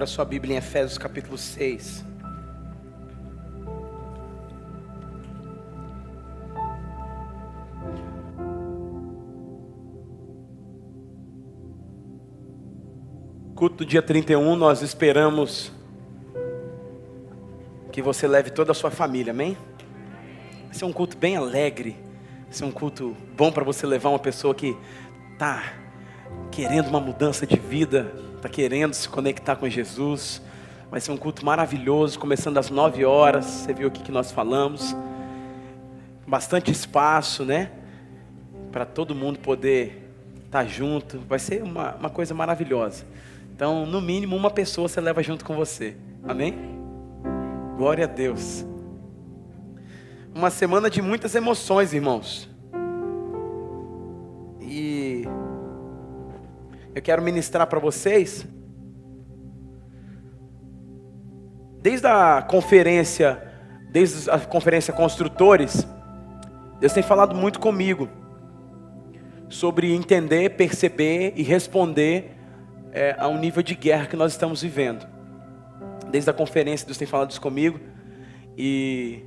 Abra sua Bíblia em Efésios capítulo 6. Culto do dia 31, nós esperamos que você leve toda a sua família, amém? Vai ser um culto bem alegre, vai ser um culto bom para você levar uma pessoa que está querendo uma mudança de vida, está querendo se conectar com Jesus. Vai ser um culto maravilhoso, começando às 9 horas. Você viu o que nós falamos. Bastante espaço, né? Para todo mundo poder estar tá junto. Vai ser uma, uma coisa maravilhosa. Então, no mínimo, uma pessoa você leva junto com você. Amém? Glória a Deus. Uma semana de muitas emoções, irmãos. Eu quero ministrar para vocês. Desde a conferência, desde a conferência Construtores, Deus tem falado muito comigo sobre entender, perceber e responder é, a um nível de guerra que nós estamos vivendo. Desde a conferência, Deus tem falado isso comigo. E,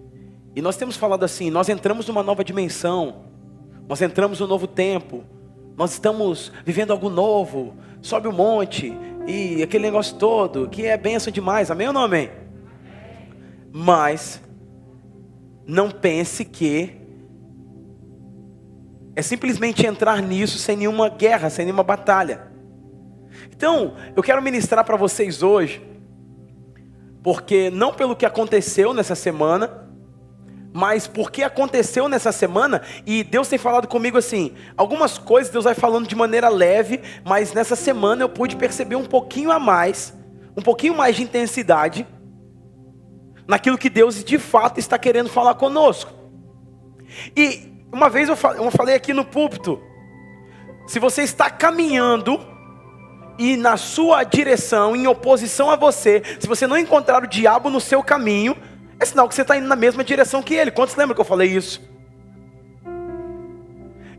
e nós temos falado assim: nós entramos numa nova dimensão, nós entramos num novo tempo, nós estamos vivendo algo novo, sobe o monte e aquele negócio todo, que é benção demais, amém ou não amém? Mas não pense que é simplesmente entrar nisso sem nenhuma guerra, sem nenhuma batalha. Então, eu quero ministrar para vocês hoje, porque não pelo que aconteceu nessa semana, mas porque aconteceu nessa semana e Deus tem falado comigo assim, algumas coisas Deus vai falando de maneira leve, mas nessa semana eu pude perceber um pouquinho a mais, um pouquinho mais de intensidade naquilo que Deus de fato está querendo falar conosco. E uma vez eu falei aqui no púlpito, se você está caminhando e na sua direção, em oposição a você, se você não encontrar o diabo no seu caminho, é sinal que você está indo na mesma direção que ele. Quantos lembram que eu falei isso?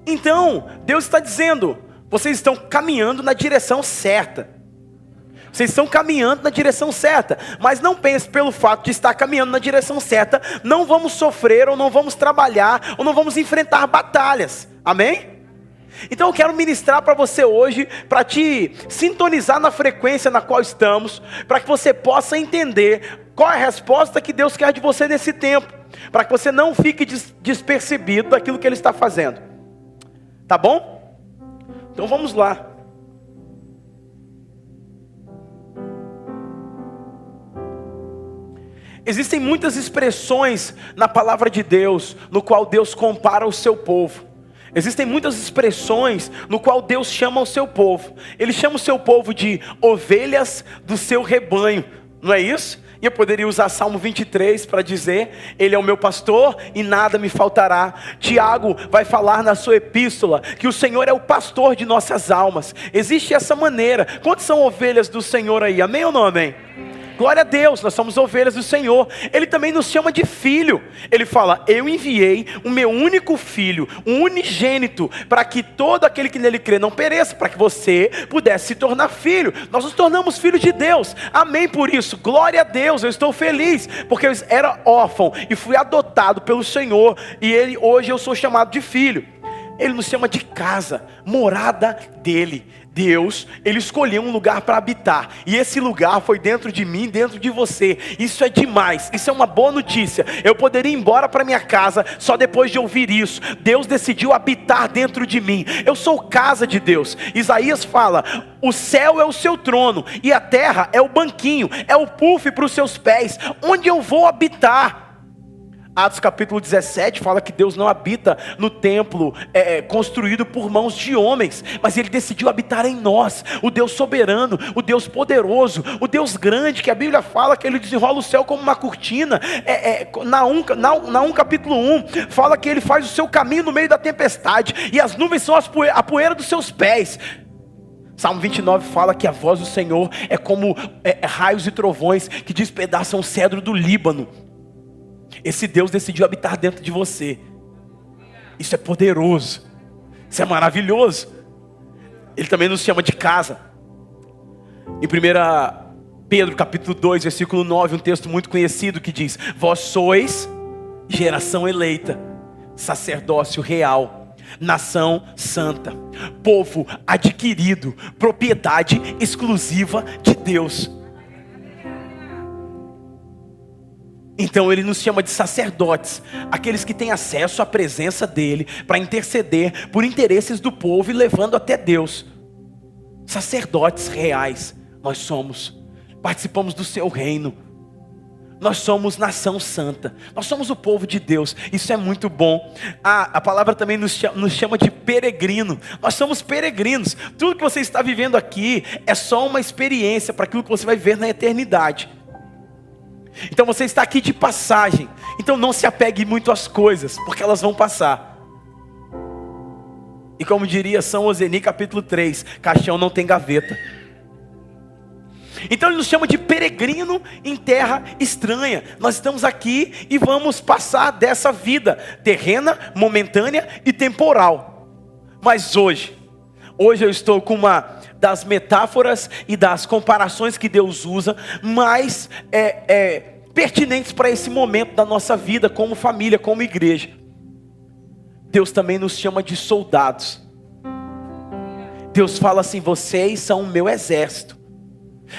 Então, Deus está dizendo: vocês estão caminhando na direção certa. Vocês estão caminhando na direção certa, mas não pense pelo fato de estar caminhando na direção certa, não vamos sofrer, ou não vamos trabalhar, ou não vamos enfrentar batalhas. Amém? Então eu quero ministrar para você hoje, para te sintonizar na frequência na qual estamos, para que você possa entender qual é a resposta que Deus quer de você nesse tempo? Para que você não fique despercebido daquilo que Ele está fazendo. Tá bom? Então vamos lá. Existem muitas expressões na palavra de Deus, no qual Deus compara o seu povo. Existem muitas expressões no qual Deus chama o seu povo. Ele chama o seu povo de ovelhas do seu rebanho, não é isso? E eu poderia usar Salmo 23 para dizer: Ele é o meu pastor e nada me faltará. Tiago vai falar na sua epístola que o Senhor é o pastor de nossas almas. Existe essa maneira. Quantas são ovelhas do Senhor aí? Amém ou não amém? Glória a Deus, nós somos ovelhas do Senhor. Ele também nos chama de filho. Ele fala: Eu enviei o meu único filho, um unigênito, para que todo aquele que nele crê não pereça, para que você pudesse se tornar filho. Nós nos tornamos filhos de Deus. Amém por isso. Glória a Deus. Eu estou feliz, porque eu era órfão e fui adotado pelo Senhor, e ele hoje eu sou chamado de filho. Ele nos chama de casa, morada dele. Deus, Ele escolheu um lugar para habitar, e esse lugar foi dentro de mim, dentro de você. Isso é demais, isso é uma boa notícia. Eu poderia ir embora para minha casa só depois de ouvir isso. Deus decidiu habitar dentro de mim. Eu sou casa de Deus. Isaías fala: o céu é o seu trono, e a terra é o banquinho, é o puff para os seus pés, onde eu vou habitar. Atos capítulo 17 fala que Deus não habita no templo é, é, construído por mãos de homens, mas Ele decidiu habitar em nós, o Deus soberano, o Deus poderoso, o Deus grande, que a Bíblia fala que Ele desenrola o céu como uma cortina. É, é, na, um, na, na 1 capítulo 1 fala que Ele faz o seu caminho no meio da tempestade, e as nuvens são as poeira, a poeira dos seus pés. Salmo 29 fala que a voz do Senhor é como é, raios e trovões que despedaçam o cedro do Líbano. Esse Deus decidiu habitar dentro de você. Isso é poderoso. Isso é maravilhoso. Ele também nos chama de casa. Em 1 Pedro capítulo 2, versículo 9, um texto muito conhecido que diz: Vós sois geração eleita, sacerdócio real, nação santa, povo adquirido, propriedade exclusiva de Deus Então ele nos chama de sacerdotes, aqueles que têm acesso à presença dele para interceder por interesses do povo e levando até Deus. Sacerdotes reais, nós somos, participamos do seu reino. Nós somos nação santa, nós somos o povo de Deus, isso é muito bom. Ah, a palavra também nos chama, nos chama de peregrino, nós somos peregrinos. Tudo que você está vivendo aqui é só uma experiência para aquilo que você vai ver na eternidade. Então você está aqui de passagem. Então não se apegue muito às coisas, porque elas vão passar. E como diria São Oseni, capítulo 3, caixão não tem gaveta. Então ele nos chama de peregrino em terra estranha. Nós estamos aqui e vamos passar dessa vida terrena, momentânea e temporal. Mas hoje, hoje eu estou com uma das metáforas e das comparações que Deus usa, mais é, é, pertinentes para esse momento da nossa vida, como família, como igreja. Deus também nos chama de soldados. Deus fala assim: vocês são o meu exército.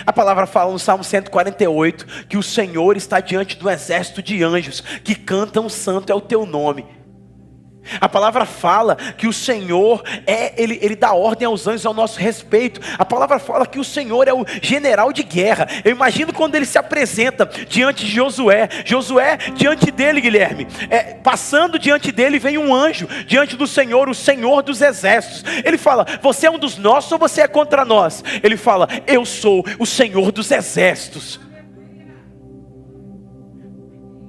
A palavra fala no Salmo 148 que o Senhor está diante do exército de anjos que cantam: Santo é o teu nome. A palavra fala que o Senhor é, ele, ele dá ordem aos anjos ao nosso respeito. A palavra fala que o Senhor é o general de guerra. Eu imagino quando ele se apresenta diante de Josué. Josué, diante dele, Guilherme, é, passando diante dele, vem um anjo, diante do Senhor, o Senhor dos exércitos. Ele fala: Você é um dos nossos ou você é contra nós? Ele fala: Eu sou o Senhor dos exércitos.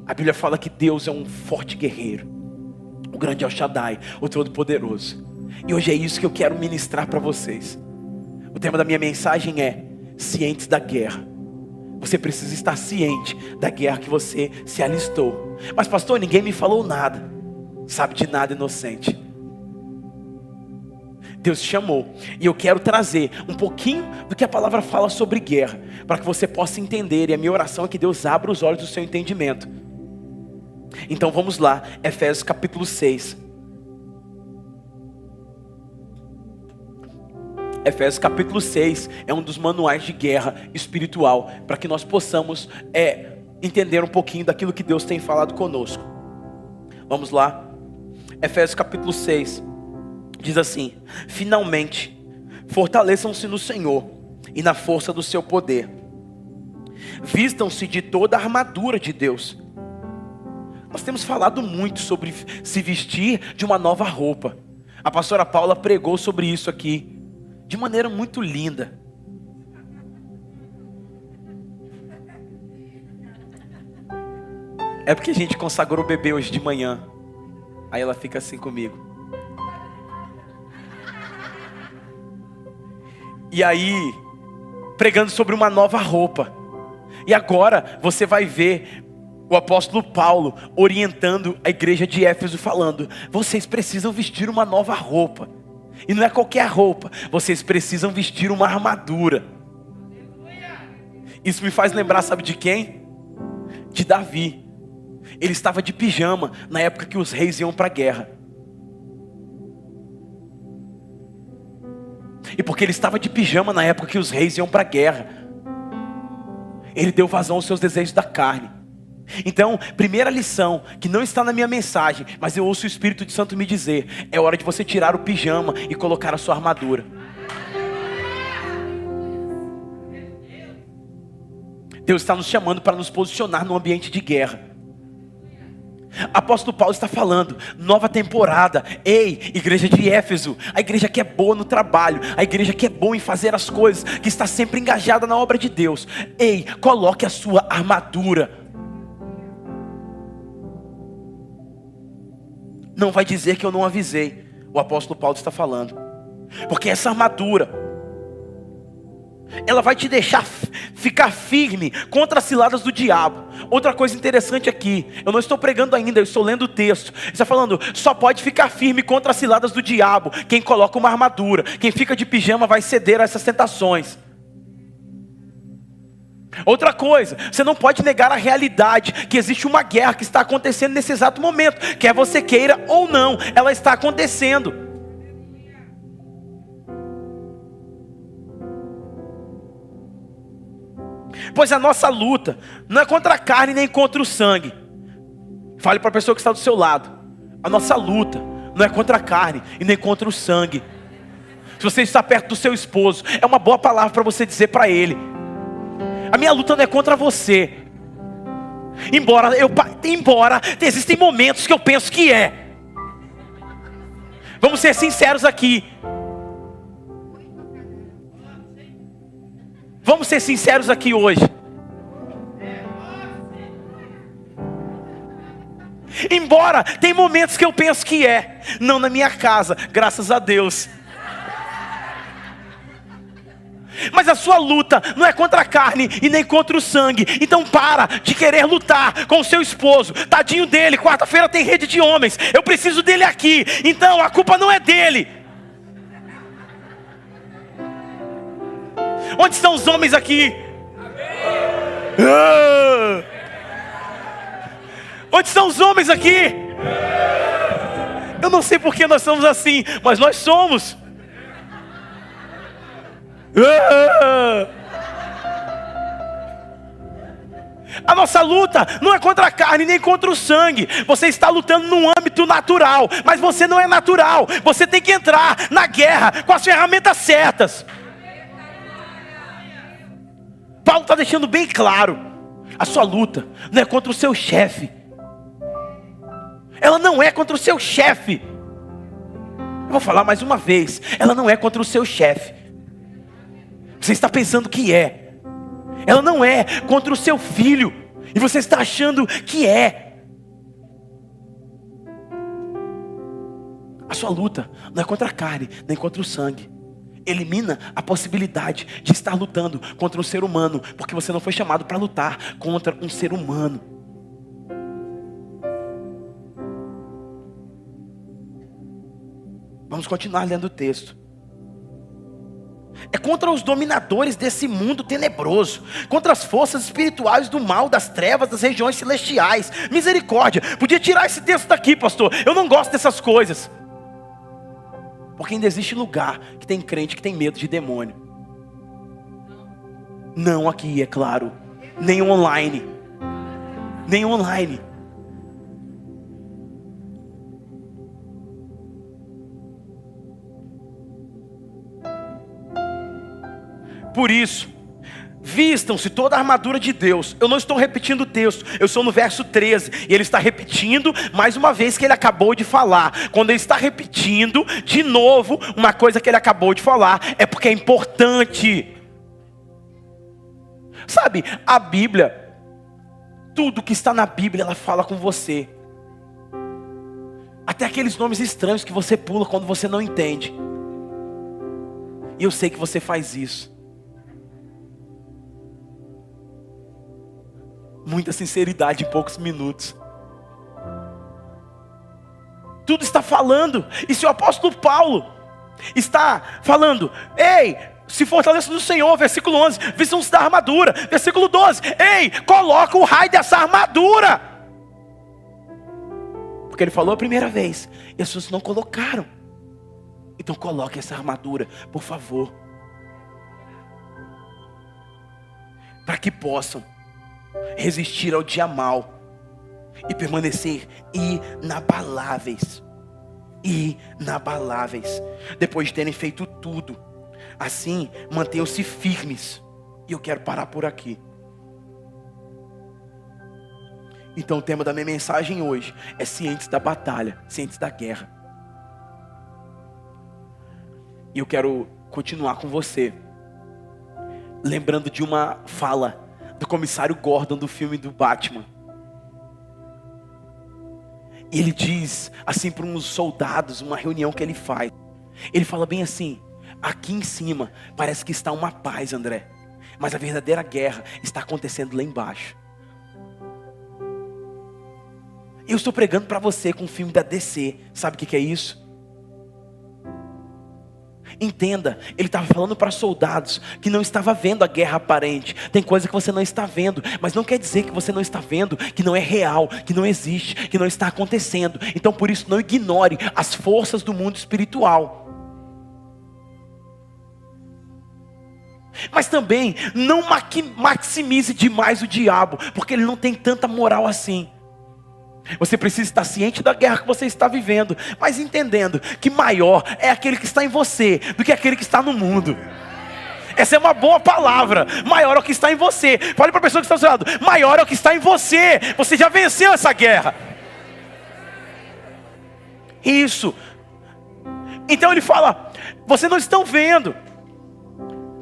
A Bíblia fala que Deus é um forte guerreiro o grande El Shaddai, o Todo-Poderoso. E hoje é isso que eu quero ministrar para vocês. O tema da minha mensagem é cientes da guerra. Você precisa estar ciente da guerra que você se alistou. Mas pastor, ninguém me falou nada. Sabe de nada inocente. Deus te chamou. E eu quero trazer um pouquinho do que a palavra fala sobre guerra, para que você possa entender. E a minha oração é que Deus abra os olhos do seu entendimento então vamos lá, Efésios capítulo 6. Efésios capítulo 6 é um dos manuais de guerra espiritual, para que nós possamos é, entender um pouquinho daquilo que Deus tem falado conosco. Vamos lá, Efésios capítulo 6 diz assim: Finalmente, fortaleçam-se no Senhor e na força do seu poder, vistam-se de toda a armadura de Deus nós temos falado muito sobre se vestir de uma nova roupa. A pastora Paula pregou sobre isso aqui, de maneira muito linda. É porque a gente consagrou o bebê hoje de manhã. Aí ela fica assim comigo. E aí, pregando sobre uma nova roupa. E agora você vai ver o apóstolo Paulo orientando a igreja de Éfeso, falando: vocês precisam vestir uma nova roupa, e não é qualquer roupa, vocês precisam vestir uma armadura. Isso me faz lembrar, sabe de quem? De Davi. Ele estava de pijama na época que os reis iam para a guerra. E porque ele estava de pijama na época que os reis iam para a guerra, ele deu vazão aos seus desejos da carne. Então, primeira lição, que não está na minha mensagem, mas eu ouço o Espírito de Santo me dizer: é hora de você tirar o pijama e colocar a sua armadura. Deus está nos chamando para nos posicionar no ambiente de guerra. Apóstolo Paulo está falando, nova temporada. Ei, igreja de Éfeso, a igreja que é boa no trabalho, a igreja que é boa em fazer as coisas, que está sempre engajada na obra de Deus. Ei, coloque a sua armadura. Não vai dizer que eu não avisei. O apóstolo Paulo está falando. Porque essa armadura ela vai te deixar ficar firme contra as ciladas do diabo. Outra coisa interessante aqui, eu não estou pregando ainda, eu estou lendo o texto. Está falando, só pode ficar firme contra as ciladas do diabo quem coloca uma armadura. Quem fica de pijama vai ceder a essas tentações. Outra coisa, você não pode negar a realidade que existe uma guerra que está acontecendo nesse exato momento, quer você queira ou não, ela está acontecendo. Pois a nossa luta não é contra a carne nem contra o sangue. Fale para a pessoa que está do seu lado. A nossa luta não é contra a carne e nem contra o sangue. Se você está perto do seu esposo, é uma boa palavra para você dizer para ele. A minha luta não é contra você. Embora eu embora existem momentos que eu penso que é. Vamos ser sinceros aqui. Vamos ser sinceros aqui hoje. Embora tem momentos que eu penso que é, não na minha casa, graças a Deus. Mas a sua luta não é contra a carne e nem contra o sangue. Então para de querer lutar com o seu esposo. Tadinho dele, quarta-feira tem rede de homens. Eu preciso dele aqui. Então a culpa não é dele. Onde estão os homens aqui? Ah! Onde estão os homens aqui? Eu não sei porque nós somos assim, mas nós somos. A nossa luta não é contra a carne nem contra o sangue. Você está lutando num âmbito natural, mas você não é natural. Você tem que entrar na guerra com as ferramentas certas. Paulo está deixando bem claro: a sua luta não é contra o seu chefe, ela não é contra o seu chefe. Eu vou falar mais uma vez: ela não é contra o seu chefe. Você está pensando que é, ela não é contra o seu filho, e você está achando que é. A sua luta não é contra a carne, nem contra o sangue elimina a possibilidade de estar lutando contra um ser humano, porque você não foi chamado para lutar contra um ser humano. Vamos continuar lendo o texto. É contra os dominadores desse mundo tenebroso, contra as forças espirituais do mal, das trevas, das regiões celestiais. Misericórdia. Podia tirar esse texto daqui, pastor. Eu não gosto dessas coisas. Porque ainda existe lugar que tem crente que tem medo de demônio. Não aqui, é claro. Nem online. Nem online. Por isso, Vistam-se toda a armadura de Deus. Eu não estou repetindo o texto, eu estou no verso 13. E ele está repetindo mais uma vez que ele acabou de falar. Quando ele está repetindo de novo uma coisa que ele acabou de falar, é porque é importante. Sabe, a Bíblia, tudo que está na Bíblia, ela fala com você. Até aqueles nomes estranhos que você pula quando você não entende. E eu sei que você faz isso. Muita sinceridade em poucos minutos. Tudo está falando, e se o apóstolo Paulo está falando, ei, se fortaleça no Senhor, versículo 11, vistam-se da armadura, versículo 12, ei, coloca o raio dessa armadura, porque ele falou a primeira vez, e as pessoas não colocaram, então coloque essa armadura, por favor, para que possam resistir ao dia mal e permanecer inabaláveis. Inabaláveis. Depois de terem feito tudo. Assim, mantenham-se firmes. E eu quero parar por aqui. Então o tema da minha mensagem hoje é cientes da batalha, cientes da guerra. E eu quero continuar com você, lembrando de uma fala do comissário Gordon do filme do Batman. E ele diz assim para uns soldados, uma reunião que ele faz. Ele fala bem assim: aqui em cima parece que está uma paz, André, mas a verdadeira guerra está acontecendo lá embaixo. Eu estou pregando para você com o filme da DC. Sabe o que é isso? Entenda, ele estava falando para soldados que não estava vendo a guerra aparente. Tem coisa que você não está vendo, mas não quer dizer que você não está vendo, que não é real, que não existe, que não está acontecendo. Então por isso não ignore as forças do mundo espiritual. Mas também não maximize demais o diabo, porque ele não tem tanta moral assim. Você precisa estar ciente da guerra que você está vivendo, mas entendendo que maior é aquele que está em você do que aquele que está no mundo. Essa é uma boa palavra. Maior é o que está em você. Fale para a pessoa que está ao seu lado: maior é o que está em você. Você já venceu essa guerra. Isso. Então ele fala: vocês não estão vendo,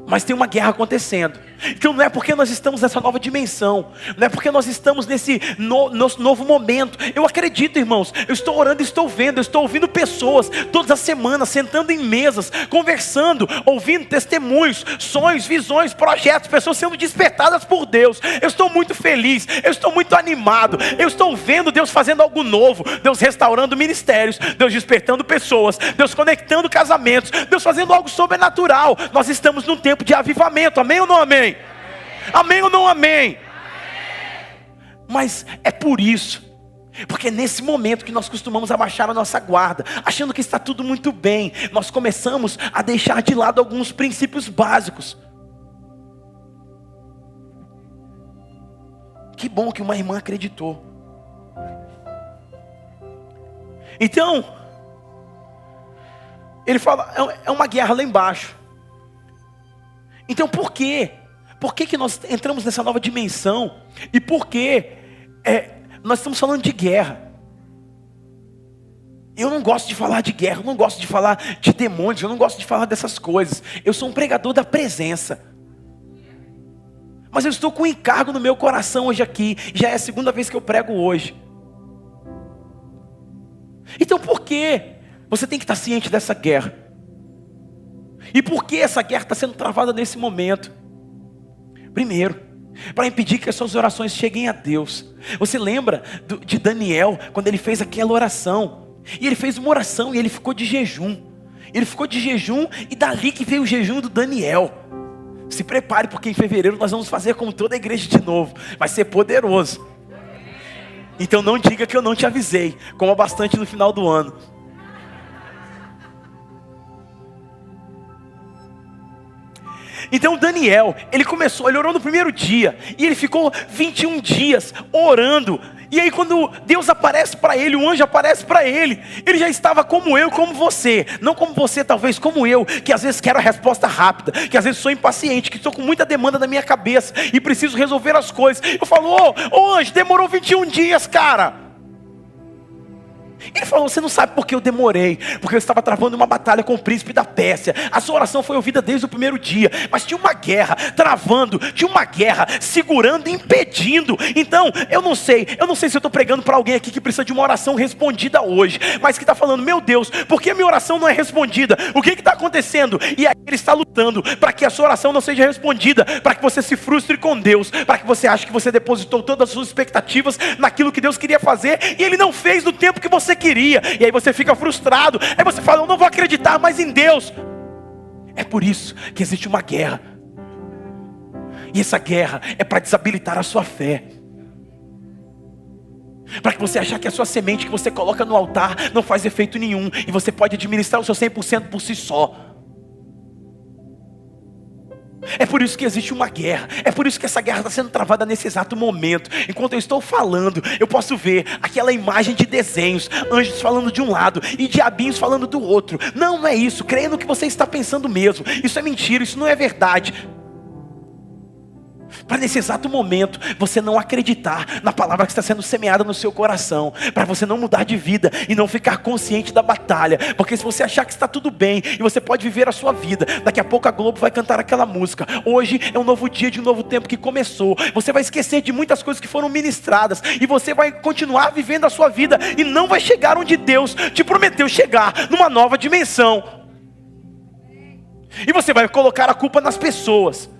mas tem uma guerra acontecendo. Então não é porque nós estamos nessa nova dimensão, não é porque nós estamos nesse no, nosso novo momento. Eu acredito, irmãos, eu estou orando, estou vendo, estou ouvindo pessoas todas as semanas sentando em mesas, conversando, ouvindo testemunhos, sonhos, visões, projetos, pessoas sendo despertadas por Deus. Eu estou muito feliz, eu estou muito animado, eu estou vendo Deus fazendo algo novo, Deus restaurando ministérios, Deus despertando pessoas, Deus conectando casamentos, Deus fazendo algo sobrenatural. Nós estamos num tempo de avivamento, amém ou não amém? Amém ou não amém? Mas é por isso, porque é nesse momento que nós costumamos abaixar a nossa guarda, achando que está tudo muito bem, nós começamos a deixar de lado alguns princípios básicos. Que bom que uma irmã acreditou. Então, ele fala, é, é uma guerra lá embaixo. Então por quê? Por que, que nós entramos nessa nova dimensão? E por que é, nós estamos falando de guerra? Eu não gosto de falar de guerra, eu não gosto de falar de demônios, eu não gosto de falar dessas coisas. Eu sou um pregador da presença. Mas eu estou com um encargo no meu coração hoje aqui. Já é a segunda vez que eu prego hoje. Então por que você tem que estar ciente dessa guerra? E por que essa guerra está sendo travada nesse momento? Primeiro, para impedir que as suas orações cheguem a Deus. Você lembra de Daniel, quando ele fez aquela oração? E ele fez uma oração e ele ficou de jejum. Ele ficou de jejum e dali que veio o jejum do Daniel. Se prepare, porque em fevereiro nós vamos fazer como toda a igreja de novo. Vai ser poderoso. Então não diga que eu não te avisei. Coma bastante no final do ano. Então Daniel, ele começou, ele orou no primeiro dia, e ele ficou 21 dias orando. E aí quando Deus aparece para ele, o anjo aparece para ele, ele já estava como eu, como você, não como você talvez, como eu, que às vezes quero a resposta rápida, que às vezes sou impaciente, que estou com muita demanda na minha cabeça e preciso resolver as coisas. Eu falo: "Ô, oh, oh, anjo, demorou 21 dias, cara". Ele falou: Você não sabe por que eu demorei, porque eu estava travando uma batalha com o príncipe da Pérsia. A sua oração foi ouvida desde o primeiro dia, mas tinha uma guerra travando, tinha uma guerra segurando, impedindo. Então, eu não sei, eu não sei se eu estou pregando para alguém aqui que precisa de uma oração respondida hoje, mas que está falando: Meu Deus, por que a minha oração não é respondida? O que está acontecendo? E aí ele está lutando para que a sua oração não seja respondida, para que você se frustre com Deus, para que você ache que você depositou todas as suas expectativas naquilo que Deus queria fazer e Ele não fez no tempo que você queria, e aí você fica frustrado, aí você fala, eu não vou acreditar mais em Deus. É por isso que existe uma guerra, e essa guerra é para desabilitar a sua fé. Para que você achar que a sua semente que você coloca no altar não faz efeito nenhum e você pode administrar o seu 100% por si só. É por isso que existe uma guerra. É por isso que essa guerra está sendo travada nesse exato momento. Enquanto eu estou falando, eu posso ver aquela imagem de desenhos, anjos falando de um lado e diabinhos falando do outro. Não, não é isso. Creia no que você está pensando mesmo. Isso é mentira, isso não é verdade. Para nesse exato momento você não acreditar na palavra que está sendo semeada no seu coração, para você não mudar de vida e não ficar consciente da batalha, porque se você achar que está tudo bem e você pode viver a sua vida, daqui a pouco a Globo vai cantar aquela música. Hoje é um novo dia de um novo tempo que começou. Você vai esquecer de muitas coisas que foram ministradas e você vai continuar vivendo a sua vida e não vai chegar onde Deus te prometeu chegar, numa nova dimensão. E você vai colocar a culpa nas pessoas.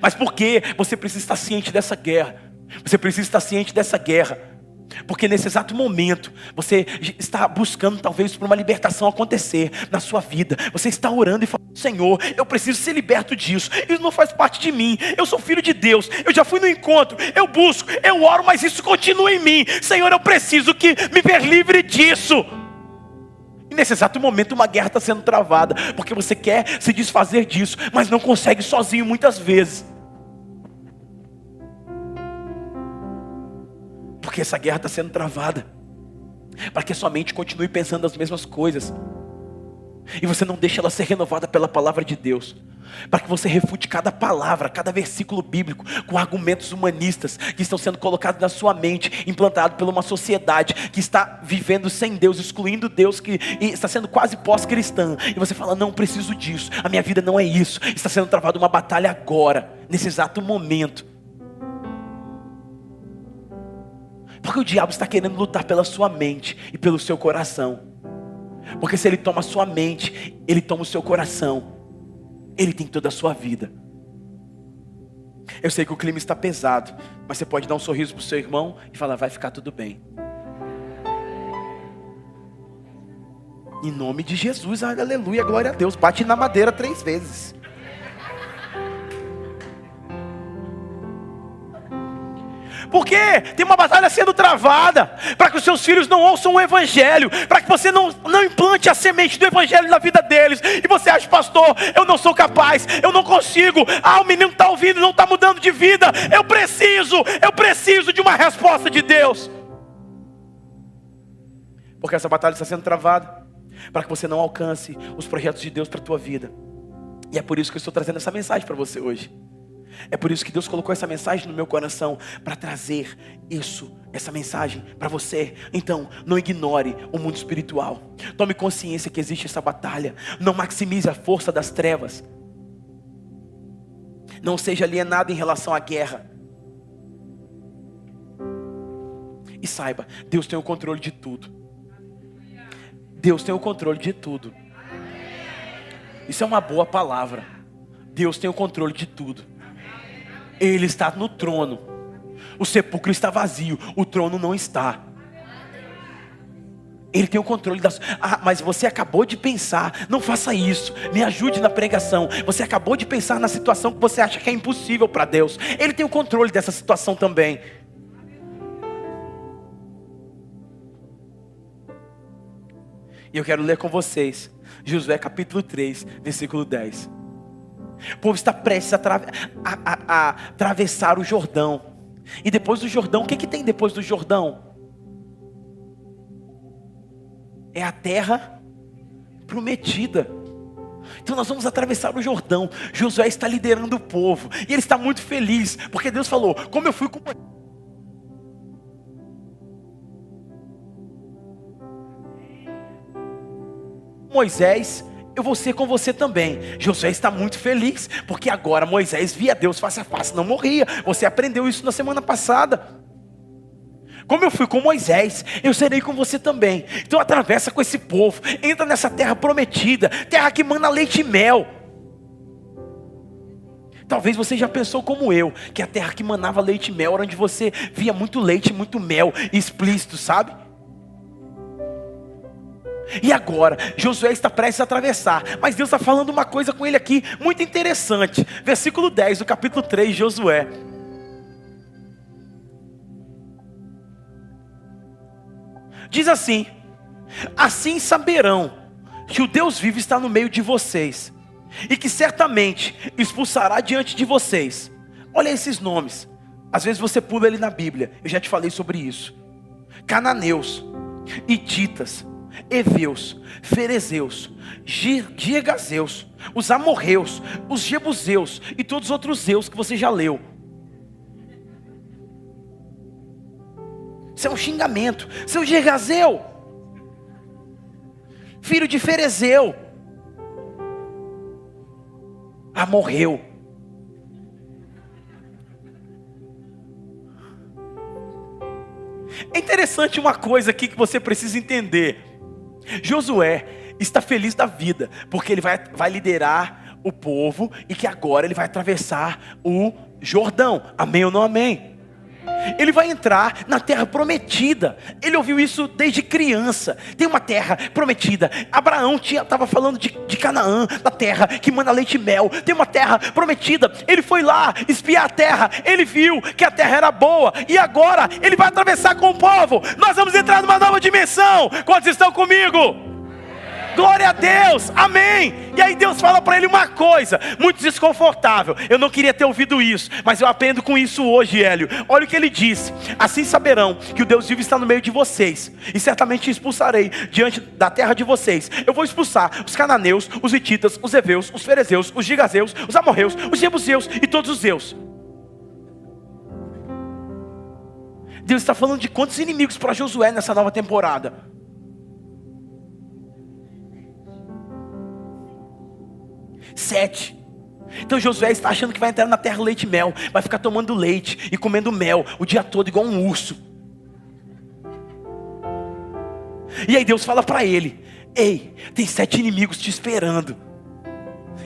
Mas por que você precisa estar ciente dessa guerra? Você precisa estar ciente dessa guerra. Porque nesse exato momento, você está buscando talvez por uma libertação acontecer na sua vida. Você está orando e falando: Senhor, eu preciso ser liberto disso. Isso não faz parte de mim. Eu sou filho de Deus. Eu já fui no encontro. Eu busco, eu oro, mas isso continua em mim. Senhor, eu preciso que me ver livre disso. Nesse exato momento, uma guerra está sendo travada. Porque você quer se desfazer disso, mas não consegue sozinho muitas vezes. Porque essa guerra está sendo travada. Para que a sua mente continue pensando as mesmas coisas. E você não deixa ela ser renovada pela palavra de Deus. Para que você refute cada palavra, cada versículo bíblico com argumentos humanistas que estão sendo colocados na sua mente, implantado por uma sociedade que está vivendo sem Deus, excluindo Deus, que está sendo quase pós-cristã. E você fala: Não preciso disso, a minha vida não é isso. Está sendo travada uma batalha agora, nesse exato momento. Porque o diabo está querendo lutar pela sua mente e pelo seu coração. Porque se ele toma a sua mente, ele toma o seu coração. Ele tem toda a sua vida. Eu sei que o clima está pesado, mas você pode dar um sorriso para o seu irmão e falar: vai ficar tudo bem. Em nome de Jesus, aleluia, glória a Deus. Bate na madeira três vezes. Porque tem uma batalha sendo travada para que os seus filhos não ouçam o Evangelho, para que você não, não implante a semente do Evangelho na vida deles. E você acha, pastor, eu não sou capaz, eu não consigo. Ah, o menino está ouvindo, não está mudando de vida. Eu preciso, eu preciso de uma resposta de Deus. Porque essa batalha está sendo travada para que você não alcance os projetos de Deus para a tua vida. E é por isso que eu estou trazendo essa mensagem para você hoje. É por isso que Deus colocou essa mensagem no meu coração para trazer isso, essa mensagem para você. Então, não ignore o mundo espiritual. Tome consciência que existe essa batalha. Não maximize a força das trevas. Não seja alienado em relação à guerra. E saiba, Deus tem o controle de tudo. Deus tem o controle de tudo. Isso é uma boa palavra. Deus tem o controle de tudo. Ele está no trono. O sepulcro está vazio, o trono não está. Ele tem o controle das. Ah, mas você acabou de pensar. Não faça isso. Me ajude na pregação. Você acabou de pensar na situação que você acha que é impossível para Deus. Ele tem o controle dessa situação também. E eu quero ler com vocês Josué capítulo 3, versículo 10. O povo está prestes a, tra a, a, a atravessar o Jordão. E depois do Jordão, o que, que tem depois do Jordão? É a terra prometida. Então nós vamos atravessar o Jordão. Josué está liderando o povo. E ele está muito feliz. Porque Deus falou: Como eu fui com Moisés, eu vou ser com você também. Josué está muito feliz, porque agora Moisés via Deus face a face, não morria. Você aprendeu isso na semana passada. Como eu fui com Moisés, eu serei com você também. Então atravessa com esse povo, entra nessa terra prometida, terra que manda leite e mel. Talvez você já pensou como eu, que a terra que manava leite e mel era onde você via muito leite, muito mel explícito, sabe? E agora, Josué está prestes a atravessar, mas Deus está falando uma coisa com ele aqui muito interessante. Versículo 10 do capítulo 3 de Josué. Diz assim: Assim saberão que o Deus vivo está no meio de vocês, e que certamente expulsará diante de vocês. Olha esses nomes. Às vezes você pula ele na Bíblia, eu já te falei sobre isso. Cananeus, Hititas, Eveus, Ferezeus, Girgazeus, os Amorreus, os Jebuseus e todos os outros Zeus que você já leu. Isso é um xingamento. Seu Girgazeu, filho de Ferezeu, Amorreu. É interessante uma coisa aqui que você precisa entender. Josué está feliz da vida, porque ele vai, vai liderar o povo e que agora ele vai atravessar o Jordão. Amém ou não amém? Ele vai entrar na terra prometida. Ele ouviu isso desde criança. Tem uma terra prometida. Abraão estava falando de, de Canaã, da terra que manda leite e mel. Tem uma terra prometida. Ele foi lá espiar a terra. Ele viu que a terra era boa. E agora ele vai atravessar com o povo. Nós vamos entrar numa nova dimensão. Quantos estão comigo? Glória a Deus, amém. E aí Deus fala para ele uma coisa, muito desconfortável. Eu não queria ter ouvido isso, mas eu aprendo com isso hoje, Hélio. Olha o que ele disse: Assim saberão que o Deus vivo está no meio de vocês, e certamente expulsarei diante da terra de vocês. Eu vou expulsar os cananeus, os hititas, os heveus, os ferezeus, os gigazeus, os amorreus, os jebuseus e todos os zeus. Deus está falando de quantos inimigos para Josué nessa nova temporada. Sete. Então Josué está achando que vai entrar na terra leite e mel, vai ficar tomando leite e comendo mel o dia todo igual um urso. E aí Deus fala para ele: Ei, tem sete inimigos te esperando.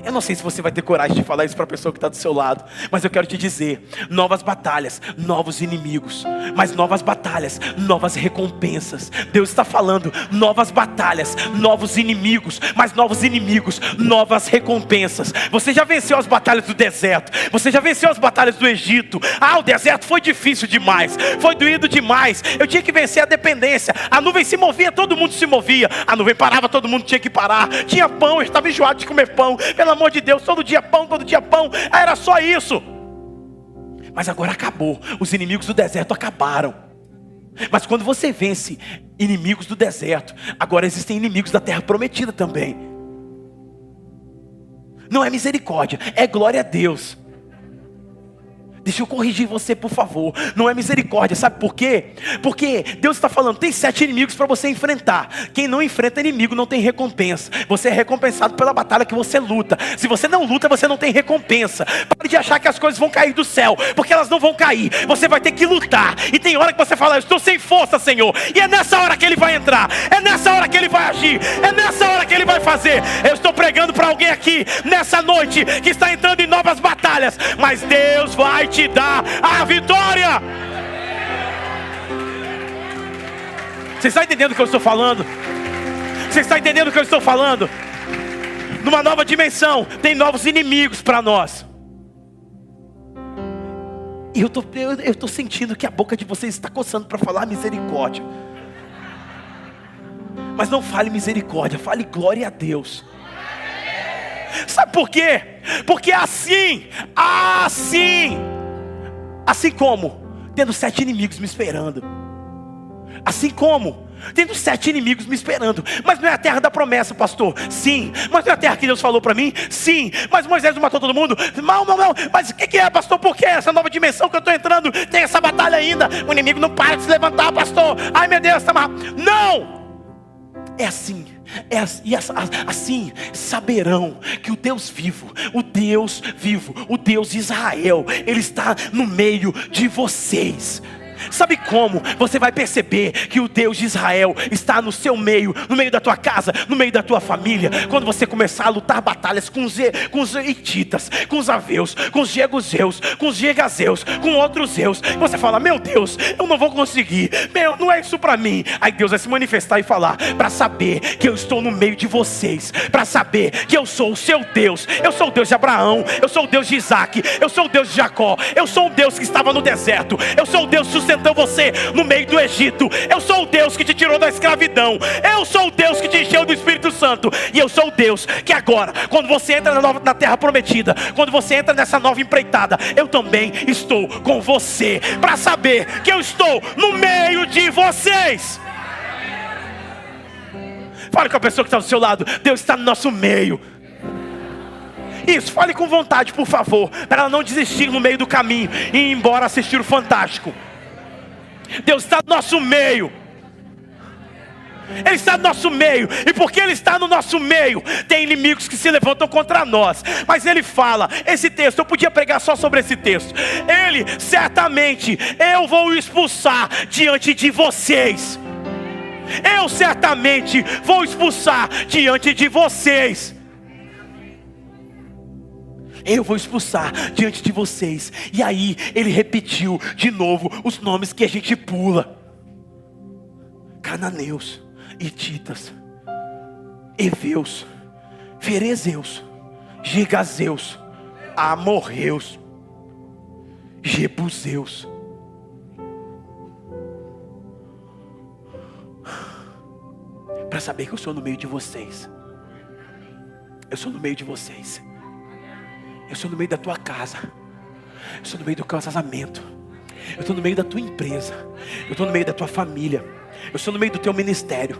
Eu não sei se você vai ter coragem de falar isso para a pessoa que está do seu lado, mas eu quero te dizer: novas batalhas, novos inimigos, mas novas batalhas, novas recompensas. Deus está falando: novas batalhas, novos inimigos, mas novos inimigos, novas recompensas. Você já venceu as batalhas do deserto, você já venceu as batalhas do Egito. Ah, o deserto foi difícil demais, foi doído demais. Eu tinha que vencer a dependência. A nuvem se movia, todo mundo se movia. A nuvem parava, todo mundo tinha que parar. Tinha pão, eu estava enjoado de comer pão. Pelo amor de Deus, todo dia pão, todo dia pão. Era só isso. Mas agora acabou. Os inimigos do deserto acabaram. Mas quando você vence inimigos do deserto, agora existem inimigos da terra prometida também. Não é misericórdia, é glória a Deus. Deixa eu corrigir você, por favor. Não é misericórdia, sabe por quê? Porque Deus está falando, tem sete inimigos para você enfrentar. Quem não enfrenta inimigo não tem recompensa. Você é recompensado pela batalha que você luta. Se você não luta, você não tem recompensa. Pare de achar que as coisas vão cair do céu, porque elas não vão cair. Você vai ter que lutar. E tem hora que você fala, eu estou sem força, Senhor. E é nessa hora que Ele vai entrar. É nessa hora que Ele vai agir. É nessa hora que Ele vai fazer. Eu estou pregando para alguém aqui nessa noite que está entrando em novas batalhas, mas Deus vai te te dá a vitória. Você está entendendo o que eu estou falando? Você está entendendo o que eu estou falando? Numa nova dimensão, tem novos inimigos para nós. E eu tô, estou sentindo que a boca de vocês está coçando para falar misericórdia. Mas não fale misericórdia, fale glória a Deus. Sabe por quê? Porque assim, assim, Assim como tendo sete inimigos me esperando. Assim como tendo sete inimigos me esperando. Mas não é a terra da promessa, pastor. Sim. Mas não é a terra que Deus falou para mim? Sim. Mas Moisés não matou todo mundo? Não, não, não. Mas o que, que, é, pastor? Por que essa nova dimensão que eu estou entrando? Tem essa batalha ainda. O inimigo não para de se levantar, pastor. Ai meu Deus, está mal. Não! É assim. É assim, assim saberão que o Deus vivo, o Deus vivo, o Deus de Israel, Ele está no meio de vocês. Sabe como você vai perceber que o Deus de Israel está no seu meio, no meio da tua casa, no meio da tua família? Quando você começar a lutar batalhas com os, com os com os Aveus, com os Jeguseus, com os Jegazeus, com outros Zeus. Você fala: Meu Deus, eu não vou conseguir, meu, não é isso para mim. Aí Deus vai se manifestar e falar: Para saber que eu estou no meio de vocês, para saber que eu sou o seu Deus, eu sou o Deus de Abraão, eu sou o Deus de Isaac, eu sou o Deus de Jacó, eu sou o Deus que estava no deserto, eu sou o Deus sustentado sustentou você no meio do Egito. Eu sou o Deus que te tirou da escravidão. Eu sou o Deus que te encheu do Espírito Santo. E eu sou o Deus que agora, quando você entra na, nova, na terra prometida, quando você entra nessa nova empreitada, eu também estou com você. Para saber que eu estou no meio de vocês. Fale com a pessoa que está do seu lado. Deus está no nosso meio. Isso, fale com vontade, por favor, para ela não desistir no meio do caminho e ir embora assistir o Fantástico. Deus está no nosso meio. Ele está no nosso meio, e porque Ele está no nosso meio, tem inimigos que se levantam contra nós. Mas Ele fala: esse texto, eu podia pregar só sobre esse texto. Ele, certamente, eu vou expulsar diante de vocês. Eu certamente vou expulsar diante de vocês. Eu vou expulsar diante de vocês. E aí ele repetiu de novo os nomes que a gente pula: Cananeus, Hititas, Eveus, Ferezeus, Gigazeus, Amorreus, Jebuseus. Para saber que eu sou no meio de vocês. Eu sou no meio de vocês. Eu sou no meio da tua casa. Eu sou no meio do casamento. Eu estou no meio da tua empresa. Eu estou no meio da tua família. Eu sou no meio do teu ministério.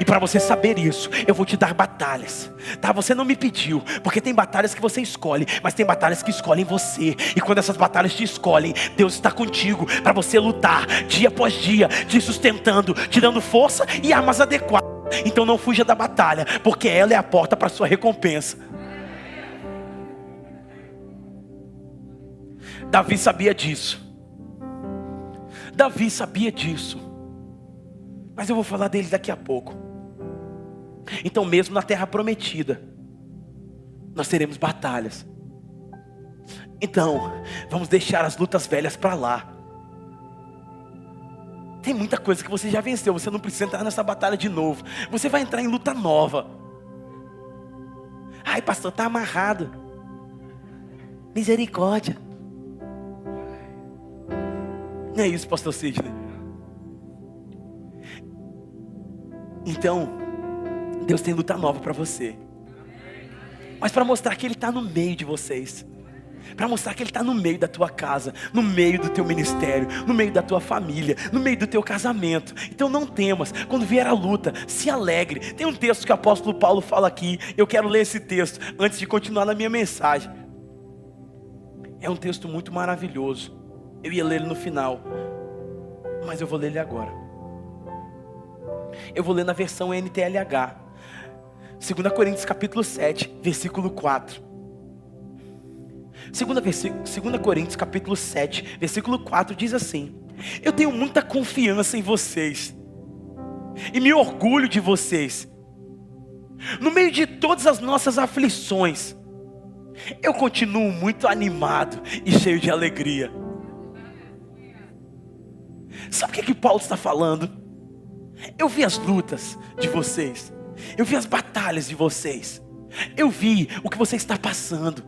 E para você saber isso, eu vou te dar batalhas. Tá? Você não me pediu, porque tem batalhas que você escolhe, mas tem batalhas que escolhem você. E quando essas batalhas te escolhem, Deus está contigo para você lutar dia após dia, te sustentando, te dando força e armas adequadas. Então não fuja da batalha, porque ela é a porta para sua recompensa. Davi sabia disso. Davi sabia disso. Mas eu vou falar dele daqui a pouco. Então, mesmo na terra prometida, nós teremos batalhas. Então, vamos deixar as lutas velhas para lá. Tem muita coisa que você já venceu, você não precisa entrar nessa batalha de novo. Você vai entrar em luta nova. Ai, pastor, está amarrado. Misericórdia. Não é isso, pastor Sidney. Então, Deus tem luta nova para você. Mas para mostrar que Ele está no meio de vocês. Para mostrar que Ele está no meio da tua casa, no meio do teu ministério, no meio da tua família, no meio do teu casamento. Então não temas, quando vier a luta, se alegre. Tem um texto que o apóstolo Paulo fala aqui, eu quero ler esse texto antes de continuar na minha mensagem. É um texto muito maravilhoso. Eu ia ler ele no final, mas eu vou ler ele agora. Eu vou ler na versão NTLH. 2 Coríntios capítulo 7, versículo 4. 2 Coríntios capítulo 7, versículo 4 diz assim: Eu tenho muita confiança em vocês, e me orgulho de vocês. No meio de todas as nossas aflições, eu continuo muito animado e cheio de alegria. Sabe o que, é que Paulo está falando? Eu vi as lutas de vocês, eu vi as batalhas de vocês, eu vi o que você está passando.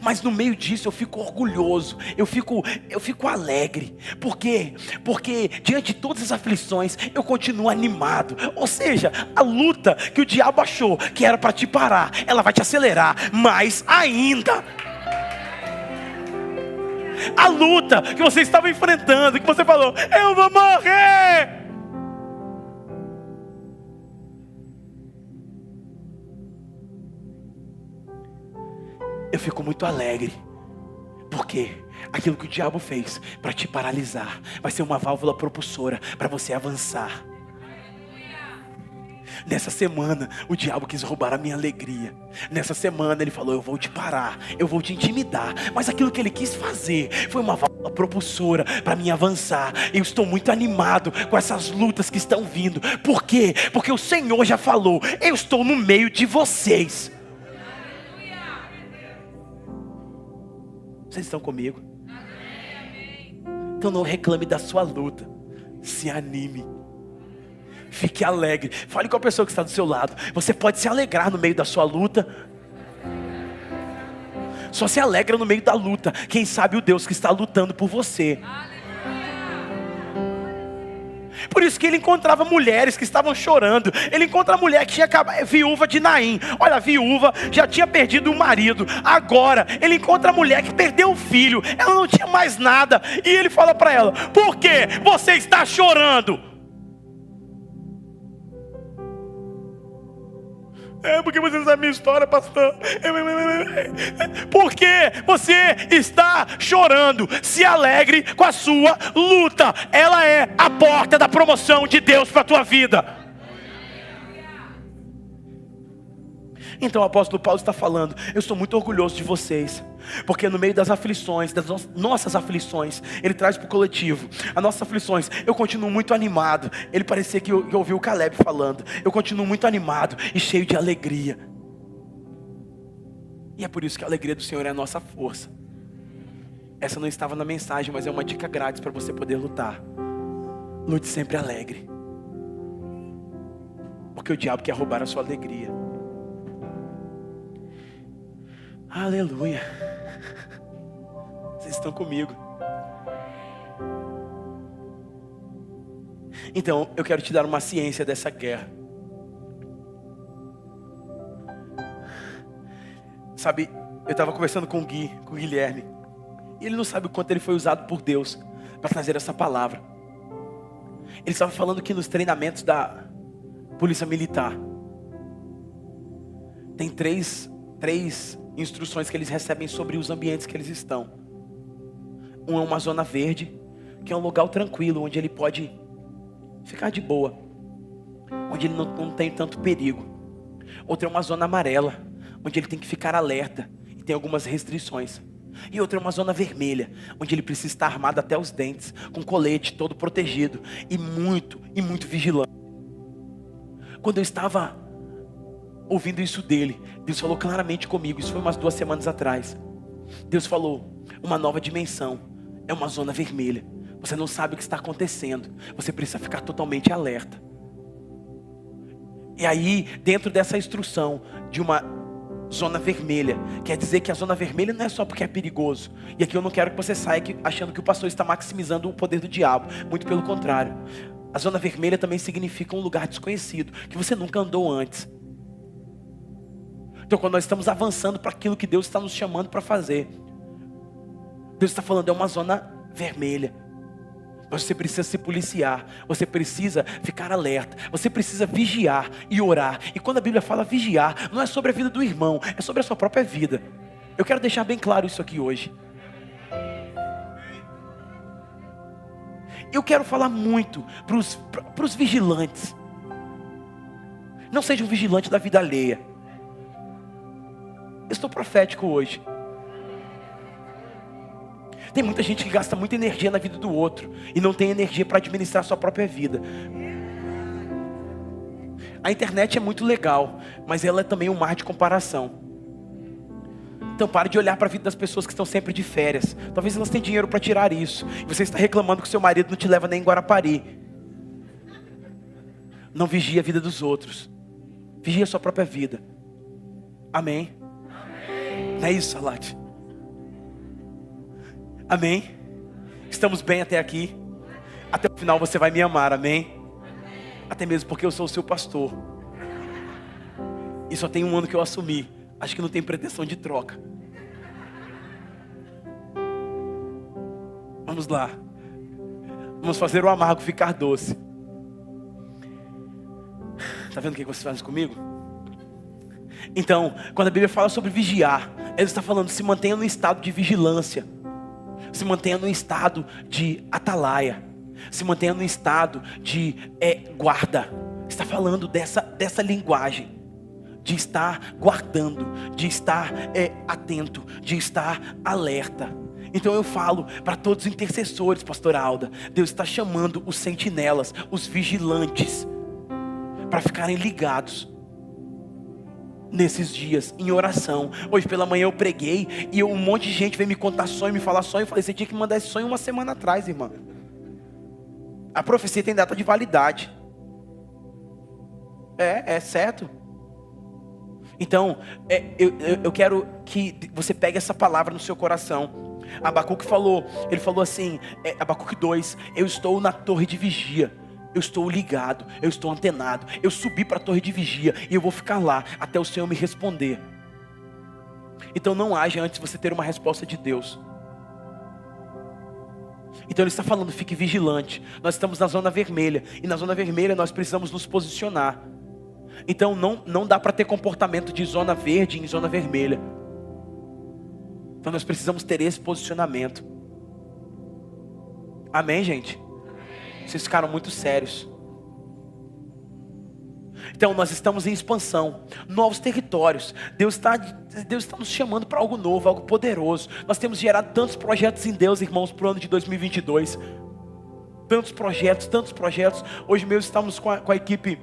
Mas no meio disso eu fico orgulhoso, eu fico, eu fico alegre. Por quê? Porque diante de todas as aflições eu continuo animado. Ou seja, a luta que o diabo achou que era para te parar, ela vai te acelerar mais ainda a luta que você estava enfrentando, que você falou, eu vou morrer. Eu fico muito alegre, porque aquilo que o diabo fez para te paralisar vai ser uma válvula propulsora para você avançar. Nessa semana, o diabo quis roubar a minha alegria. Nessa semana, ele falou: Eu vou te parar, eu vou te intimidar. Mas aquilo que ele quis fazer foi uma válvula propulsora para mim avançar. Eu estou muito animado com essas lutas que estão vindo. Por quê? Porque o Senhor já falou: Eu estou no meio de vocês. Vocês estão comigo? Então não reclame da sua luta. Se anime. Fique alegre. Fale com a pessoa que está do seu lado. Você pode se alegrar no meio da sua luta. Só se alegra no meio da luta. Quem sabe o Deus que está lutando por você. Por isso que ele encontrava mulheres que estavam chorando. Ele encontra a mulher que tinha acabado, viúva de Naim. Olha, a viúva já tinha perdido o marido. Agora, ele encontra a mulher que perdeu o filho. Ela não tinha mais nada. E ele fala para ela: Por que você está chorando? É porque você sabe a minha história, pastor. Porque você está chorando. Se alegre com a sua luta. Ela é a porta da promoção de Deus para a tua vida. Então o apóstolo Paulo está falando: Eu estou muito orgulhoso de vocês, porque no meio das aflições, das nossas aflições, ele traz para o coletivo as nossas aflições. Eu continuo muito animado. Ele parecia que eu, eu o Caleb falando. Eu continuo muito animado e cheio de alegria. E é por isso que a alegria do Senhor é a nossa força. Essa não estava na mensagem, mas é uma dica grátis para você poder lutar. Lute sempre alegre. Porque o diabo quer roubar a sua alegria. Aleluia. Vocês estão comigo. Então, eu quero te dar uma ciência dessa guerra. Sabe, eu estava conversando com o Gui, com o Guilherme, e ele não sabe o quanto ele foi usado por Deus para trazer essa palavra. Ele estava falando que nos treinamentos da Polícia Militar tem três, três instruções que eles recebem sobre os ambientes que eles estão. Um é uma zona verde, que é um lugar tranquilo, onde ele pode ficar de boa, onde ele não, não tem tanto perigo. Outra é uma zona amarela, onde ele tem que ficar alerta e tem algumas restrições. E outra é uma zona vermelha, onde ele precisa estar armado até os dentes, com colete todo protegido e muito, e muito vigilante. Quando eu estava ouvindo isso dele, Deus falou claramente comigo. Isso foi umas duas semanas atrás. Deus falou: uma nova dimensão é uma zona vermelha. Você não sabe o que está acontecendo. Você precisa ficar totalmente alerta. E aí, dentro dessa instrução de uma zona vermelha, quer dizer que a zona vermelha não é só porque é perigoso. E aqui eu não quero que você saia achando que o pastor está maximizando o poder do diabo. Muito pelo contrário. A zona vermelha também significa um lugar desconhecido, que você nunca andou antes. Então, quando nós estamos avançando para aquilo que Deus está nos chamando para fazer, Deus está falando, é uma zona vermelha. Você precisa se policiar, você precisa ficar alerta, você precisa vigiar e orar. E quando a Bíblia fala vigiar, não é sobre a vida do irmão, é sobre a sua própria vida. Eu quero deixar bem claro isso aqui hoje. Eu quero falar muito para os vigilantes. Não seja um vigilante da vida alheia. Estou profético hoje. Tem muita gente que gasta muita energia na vida do outro e não tem energia para administrar a sua própria vida. A internet é muito legal, mas ela é também um mar de comparação. Então pare de olhar para a vida das pessoas que estão sempre de férias. Talvez elas tenham dinheiro para tirar isso. E você está reclamando que seu marido não te leva nem em Guarapari. Não vigie a vida dos outros. Vigie a sua própria vida. Amém. É isso, Salate? Amém? Estamos bem até aqui. Até o final você vai me amar, amém? Até mesmo porque eu sou o seu pastor. E só tem um ano que eu assumi. Acho que não tem pretensão de troca. Vamos lá. Vamos fazer o amargo ficar doce. Está vendo o que você faz comigo? Então, quando a Bíblia fala sobre vigiar, ele está falando, se mantenha no estado de vigilância, se mantenha no estado de atalaia, se mantenha no estado de é, guarda. Está falando dessa, dessa linguagem, de estar guardando, de estar é, atento, de estar alerta. Então eu falo para todos os intercessores, pastor Alda, Deus está chamando os sentinelas, os vigilantes, para ficarem ligados nesses dias em oração. Hoje pela manhã eu preguei e um monte de gente veio me contar sonho, me falar sonho. Eu falei, você tinha que mandar esse sonho uma semana atrás, irmã. A profecia tem data de validade. É, é certo. Então, é, eu, eu, eu quero que você pegue essa palavra no seu coração. Abacuque falou, ele falou assim, é, Abacuque 2, eu estou na torre de vigia eu estou ligado, eu estou antenado. Eu subi para a torre de vigia e eu vou ficar lá até o Senhor me responder. Então não haja antes de você ter uma resposta de Deus. Então ele está falando, fique vigilante. Nós estamos na zona vermelha. E na zona vermelha nós precisamos nos posicionar. Então não, não dá para ter comportamento de zona verde em zona vermelha. Então nós precisamos ter esse posicionamento. Amém, gente? Vocês ficaram muito sérios. Então nós estamos em expansão, novos territórios. Deus está Deus está nos chamando para algo novo, algo poderoso. Nós temos gerado tantos projetos em Deus, irmãos, para o ano de 2022. Tantos projetos, tantos projetos. Hoje mesmo estamos com a, com a equipe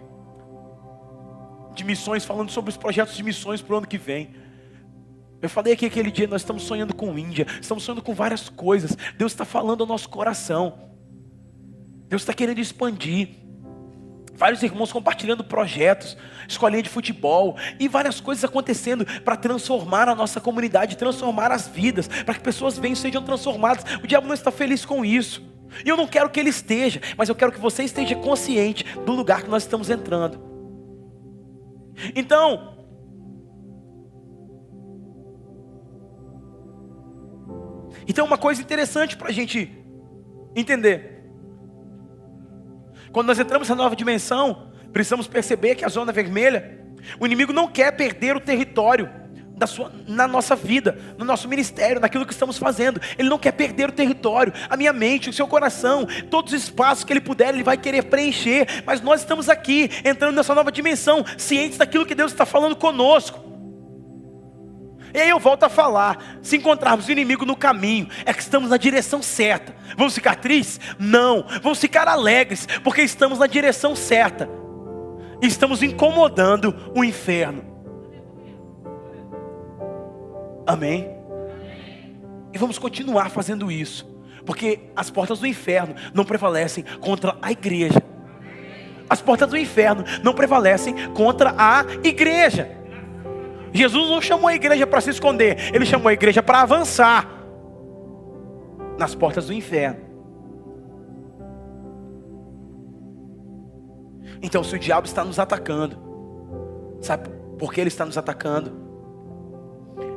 de missões falando sobre os projetos de missões para o ano que vem. Eu falei aqui aquele dia, nós estamos sonhando com Índia, estamos sonhando com várias coisas. Deus está falando ao nosso coração. Deus está querendo expandir. Vários irmãos compartilhando projetos, escolinha de futebol e várias coisas acontecendo para transformar a nossa comunidade, transformar as vidas, para que pessoas venham e sejam transformadas. O diabo não está feliz com isso. E eu não quero que ele esteja, mas eu quero que você esteja consciente do lugar que nós estamos entrando. Então, então uma coisa interessante para a gente entender. Quando nós entramos nessa nova dimensão, precisamos perceber que a zona vermelha, o inimigo não quer perder o território da sua, na nossa vida, no nosso ministério, naquilo que estamos fazendo. Ele não quer perder o território, a minha mente, o seu coração, todos os espaços que ele puder, ele vai querer preencher. Mas nós estamos aqui, entrando nessa nova dimensão, cientes daquilo que Deus está falando conosco. E aí eu volto a falar: se encontrarmos o inimigo no caminho, é que estamos na direção certa. Vamos ficar tristes? Não. Vamos ficar alegres, porque estamos na direção certa. Estamos incomodando o inferno. Amém? E vamos continuar fazendo isso, porque as portas do inferno não prevalecem contra a igreja. As portas do inferno não prevalecem contra a igreja. Jesus não chamou a igreja para se esconder, ele chamou a igreja para avançar nas portas do inferno. Então, se o diabo está nos atacando, sabe por que ele está nos atacando?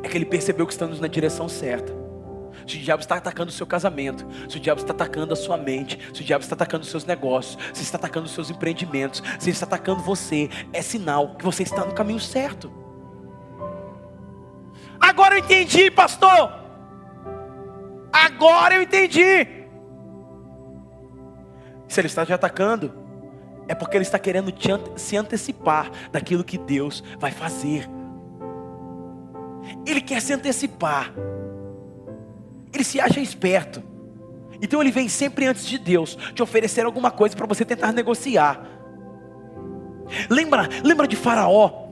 É que ele percebeu que estamos na direção certa. Se o diabo está atacando o seu casamento, se o diabo está atacando a sua mente, se o diabo está atacando os seus negócios, se está atacando os seus empreendimentos, se está atacando você, é sinal que você está no caminho certo. Agora eu entendi, pastor. Agora eu entendi. Se ele está te atacando, é porque ele está querendo te se antecipar daquilo que Deus vai fazer. Ele quer se antecipar. Ele se acha esperto. Então ele vem sempre antes de Deus te oferecer alguma coisa para você tentar negociar. Lembra, lembra de Faraó?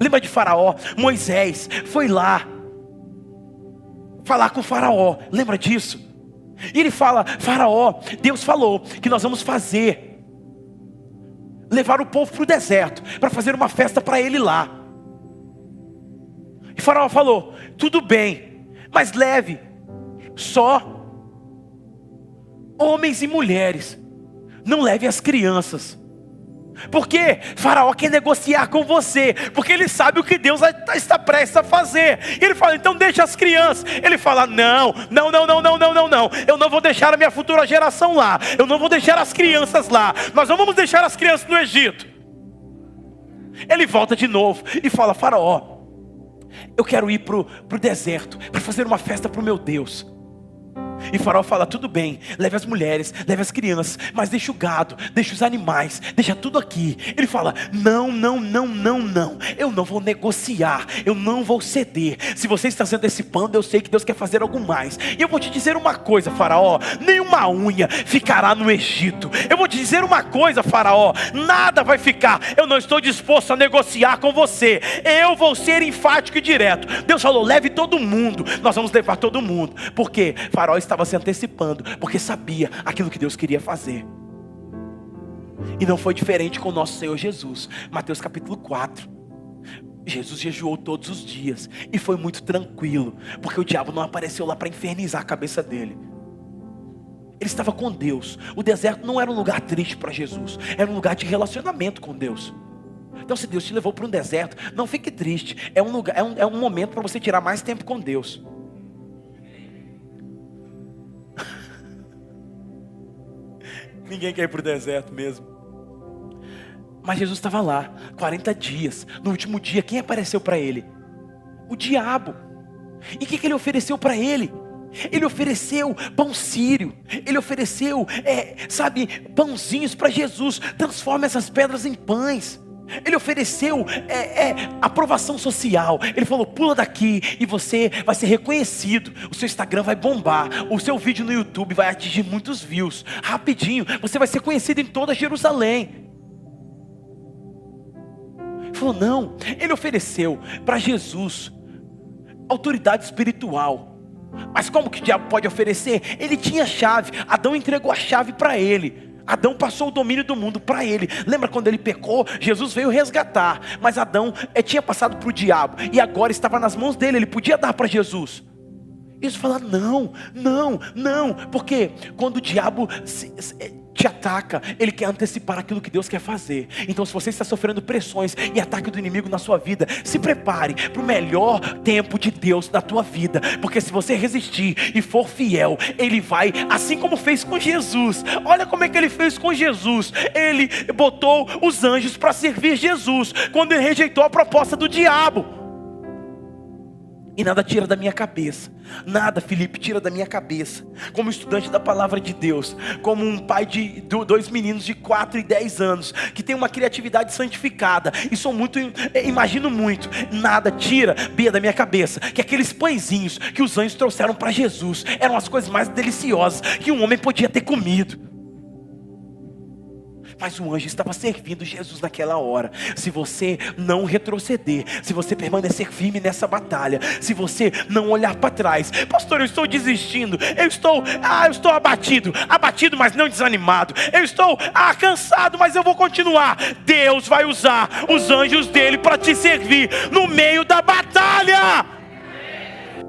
Lembra de Faraó? Moisés foi lá falar com Faraó. Lembra disso? E ele fala: Faraó, Deus falou que nós vamos fazer, levar o povo para o deserto, para fazer uma festa para ele lá. E Faraó falou: tudo bem, mas leve só homens e mulheres, não leve as crianças. Porque Faraó quer negociar com você, porque ele sabe o que Deus tá, está prestes a fazer. Ele fala: então deixa as crianças. Ele fala: não, não, não, não, não, não, não, não. Eu não vou deixar a minha futura geração lá. Eu não vou deixar as crianças lá. Nós não vamos deixar as crianças no Egito. Ele volta de novo e fala: Faraó, eu quero ir para o deserto para fazer uma festa para o meu Deus. E Faraó fala: tudo bem, leve as mulheres, leve as crianças, mas deixa o gado, deixa os animais, deixa tudo aqui. Ele fala: não, não, não, não, não. Eu não vou negociar, eu não vou ceder. Se você está se antecipando, eu sei que Deus quer fazer algo mais. E eu vou te dizer uma coisa, Faraó: nenhuma unha ficará no Egito. Eu vou te dizer uma coisa, Faraó: nada vai ficar. Eu não estou disposto a negociar com você. Eu vou ser enfático e direto. Deus falou: leve todo mundo. Nós vamos levar todo mundo. Porque Faraó está estava se antecipando, porque sabia aquilo que Deus queria fazer. E não foi diferente com o nosso Senhor Jesus. Mateus capítulo 4. Jesus jejuou todos os dias e foi muito tranquilo, porque o diabo não apareceu lá para infernizar a cabeça dele. Ele estava com Deus. O deserto não era um lugar triste para Jesus, era um lugar de relacionamento com Deus. Então, se Deus te levou para um deserto, não fique triste. É um lugar, é um, é um momento para você tirar mais tempo com Deus. Ninguém quer ir para o deserto mesmo. Mas Jesus estava lá, 40 dias. No último dia, quem apareceu para ele? O diabo. E o que, que ele ofereceu para ele? Ele ofereceu pão sírio, ele ofereceu, é, sabe, pãozinhos para Jesus. Transforma essas pedras em pães. Ele ofereceu é, é, aprovação social. Ele falou: pula daqui e você vai ser reconhecido. O seu Instagram vai bombar. O seu vídeo no YouTube vai atingir muitos views. Rapidinho, você vai ser conhecido em toda Jerusalém. Ele falou: não. Ele ofereceu para Jesus autoridade espiritual. Mas como que o diabo pode oferecer? Ele tinha chave. Adão entregou a chave para ele. Adão passou o domínio do mundo para ele. Lembra quando ele pecou? Jesus veio resgatar, mas Adão é, tinha passado para o diabo e agora estava nas mãos dele. Ele podia dar para Jesus. Isso fala não, não, não, porque quando o diabo se, se, te ataca, ele quer antecipar aquilo que Deus quer fazer. Então, se você está sofrendo pressões e ataque do inimigo na sua vida, se prepare para o melhor tempo de Deus na tua vida, porque se você resistir e for fiel, ele vai, assim como fez com Jesus. Olha como é que ele fez com Jesus. Ele botou os anjos para servir Jesus quando ele rejeitou a proposta do diabo. E nada tira da minha cabeça. Nada, Felipe, tira da minha cabeça. Como estudante da palavra de Deus, como um pai de dois meninos de 4 e 10 anos, que tem uma criatividade santificada, e sou muito, é, imagino muito. Nada tira, Bia, da minha cabeça, que aqueles pãezinhos que os anjos trouxeram para Jesus eram as coisas mais deliciosas que um homem podia ter comido. Mas o anjo estava servindo Jesus naquela hora. Se você não retroceder, se você permanecer firme nessa batalha, se você não olhar para trás, pastor, eu estou desistindo, eu estou, ah, eu estou abatido, abatido, mas não desanimado, eu estou ah, cansado, mas eu vou continuar. Deus vai usar os anjos dele para te servir no meio da batalha.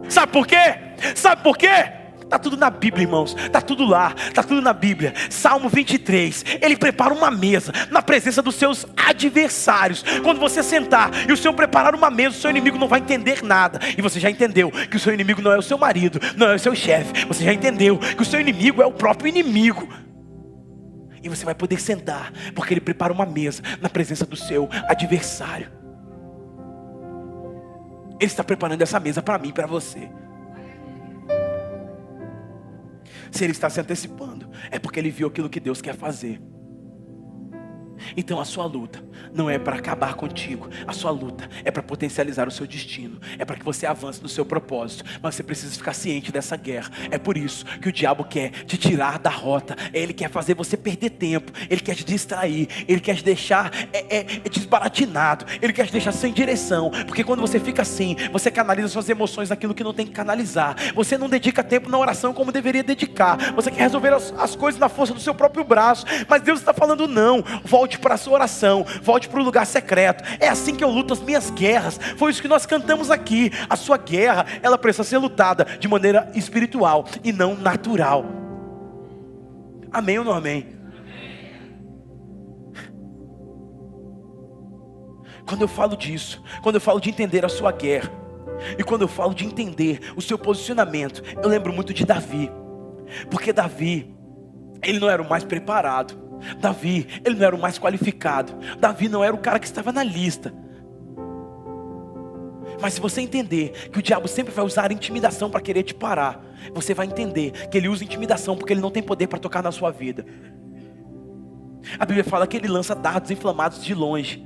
Sabe por quê? Sabe por quê? Está tudo na Bíblia, irmãos. Está tudo lá. Está tudo na Bíblia. Salmo 23. Ele prepara uma mesa na presença dos seus adversários. Quando você sentar e o Senhor preparar uma mesa, o seu inimigo não vai entender nada. E você já entendeu que o seu inimigo não é o seu marido, não é o seu chefe. Você já entendeu que o seu inimigo é o próprio inimigo. E você vai poder sentar, porque ele prepara uma mesa na presença do seu adversário. Ele está preparando essa mesa para mim e para você. Se ele está se antecipando, é porque ele viu aquilo que Deus quer fazer. Então a sua luta não é para acabar contigo, a sua luta é para potencializar o seu destino, é para que você avance no seu propósito, mas você precisa ficar ciente dessa guerra. É por isso que o diabo quer te tirar da rota, ele quer fazer você perder tempo, ele quer te distrair, ele quer te deixar é, é, é desbaratinado, ele quer te deixar sem direção, porque quando você fica assim, você canaliza suas emoções naquilo que não tem que canalizar, você não dedica tempo na oração como deveria dedicar, você quer resolver as, as coisas na força do seu próprio braço, mas Deus está falando não, volte para a sua oração, volte para o lugar secreto. É assim que eu luto as minhas guerras. Foi isso que nós cantamos aqui. A sua guerra, ela precisa ser lutada de maneira espiritual e não natural. Amém ou não amém? Quando eu falo disso, quando eu falo de entender a sua guerra, e quando eu falo de entender o seu posicionamento, eu lembro muito de Davi, porque Davi, ele não era o mais preparado, Davi, ele não era o mais qualificado. Davi não era o cara que estava na lista. Mas se você entender que o diabo sempre vai usar intimidação para querer te parar, você vai entender que ele usa intimidação porque ele não tem poder para tocar na sua vida. A Bíblia fala que ele lança dardos inflamados de longe.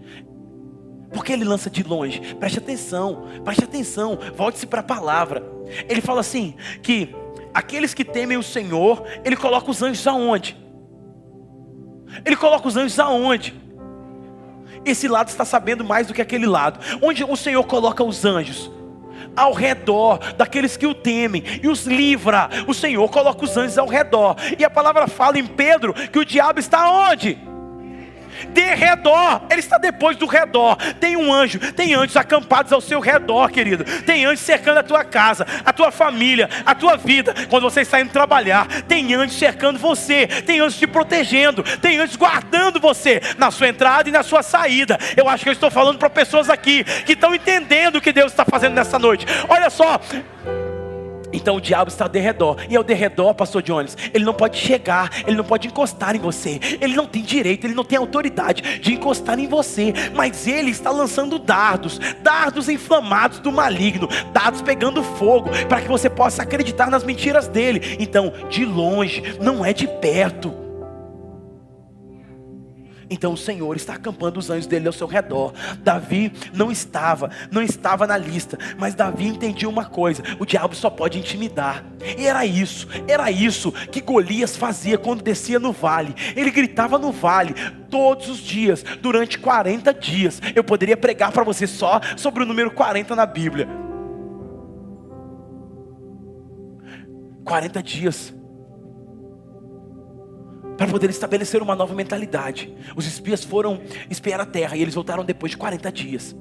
Por que ele lança de longe? Preste atenção, preste atenção, volte-se para a palavra. Ele fala assim: que aqueles que temem o Senhor, ele coloca os anjos aonde? Ele coloca os anjos aonde? Esse lado está sabendo mais do que aquele lado. Onde o Senhor coloca os anjos? Ao redor daqueles que o temem e os livra. O Senhor coloca os anjos ao redor. E a palavra fala em Pedro que o diabo está onde? De redor, ele está depois do redor. Tem um anjo, tem anjos acampados ao seu redor, querido. Tem anjos cercando a tua casa, a tua família, a tua vida. Quando você está indo trabalhar, tem anjos cercando você, tem anjos te protegendo, tem anjos guardando você na sua entrada e na sua saída. Eu acho que eu estou falando para pessoas aqui que estão entendendo o que Deus está fazendo nessa noite. Olha só, Então o diabo está ao derredor. E ao derredor, pastor Jones, ele não pode chegar, ele não pode encostar em você. Ele não tem direito, ele não tem autoridade de encostar em você. Mas ele está lançando dardos, dardos inflamados do maligno, dardos pegando fogo, para que você possa acreditar nas mentiras dele. Então, de longe, não é de perto. Então o Senhor está acampando os anjos dele ao seu redor. Davi não estava, não estava na lista, mas Davi entendia uma coisa: o diabo só pode intimidar. E era isso, era isso que Golias fazia quando descia no vale. Ele gritava no vale todos os dias, durante 40 dias. Eu poderia pregar para você só sobre o número 40 na Bíblia. 40 dias para poder estabelecer uma nova mentalidade. Os espias foram espiar a terra e eles voltaram depois de 40 dias.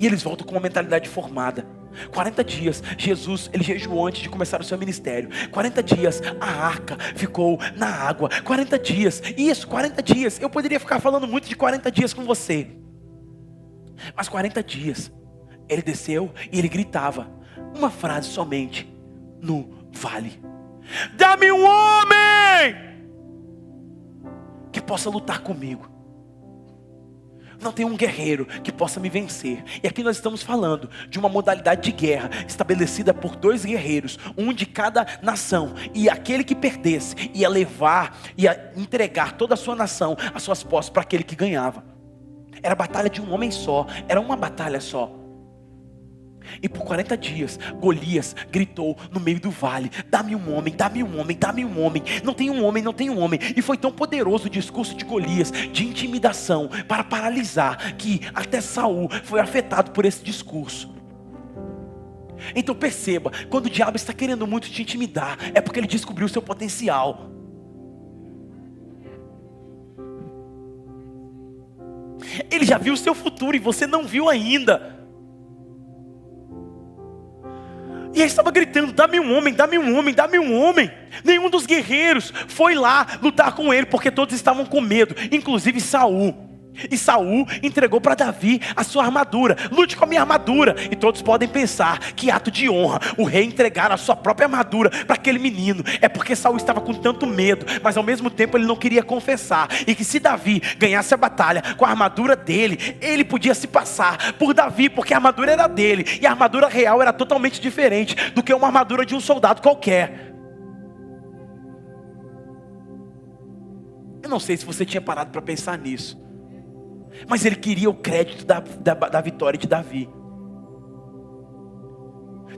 E eles voltam com uma mentalidade formada. 40 dias, Jesus, ele jejuou antes de começar o seu ministério. 40 dias, a arca ficou na água. 40 dias, isso, 40 dias. Eu poderia ficar falando muito de 40 dias com você. Mas 40 dias, ele desceu e ele gritava uma frase somente no vale: Dá-me um homem possa lutar comigo. Não tem um guerreiro que possa me vencer. E aqui nós estamos falando de uma modalidade de guerra estabelecida por dois guerreiros, um de cada nação. E aquele que perdesse ia levar, ia entregar toda a sua nação, as suas posses para aquele que ganhava. Era a batalha de um homem só, era uma batalha só. E por 40 dias, Golias gritou no meio do vale: Dá-me um homem, dá-me um homem, dá-me um homem. Não tem um homem, não tem um homem. E foi tão poderoso o discurso de Golias, de intimidação, para paralisar, que até Saul foi afetado por esse discurso. Então perceba, quando o diabo está querendo muito te intimidar, é porque ele descobriu o seu potencial. Ele já viu o seu futuro e você não viu ainda. E ele estava gritando: dá-me um homem, dá-me um homem, dá-me um homem. Nenhum dos guerreiros foi lá lutar com ele, porque todos estavam com medo, inclusive Saul. E Saul entregou para Davi a sua armadura. Lute com a minha armadura. E todos podem pensar que ato de honra o rei entregar a sua própria armadura para aquele menino. É porque Saul estava com tanto medo, mas ao mesmo tempo ele não queria confessar. E que se Davi ganhasse a batalha com a armadura dele, ele podia se passar por Davi, porque a armadura era dele. E a armadura real era totalmente diferente do que uma armadura de um soldado qualquer. Eu não sei se você tinha parado para pensar nisso. Mas ele queria o crédito da, da, da vitória de Davi.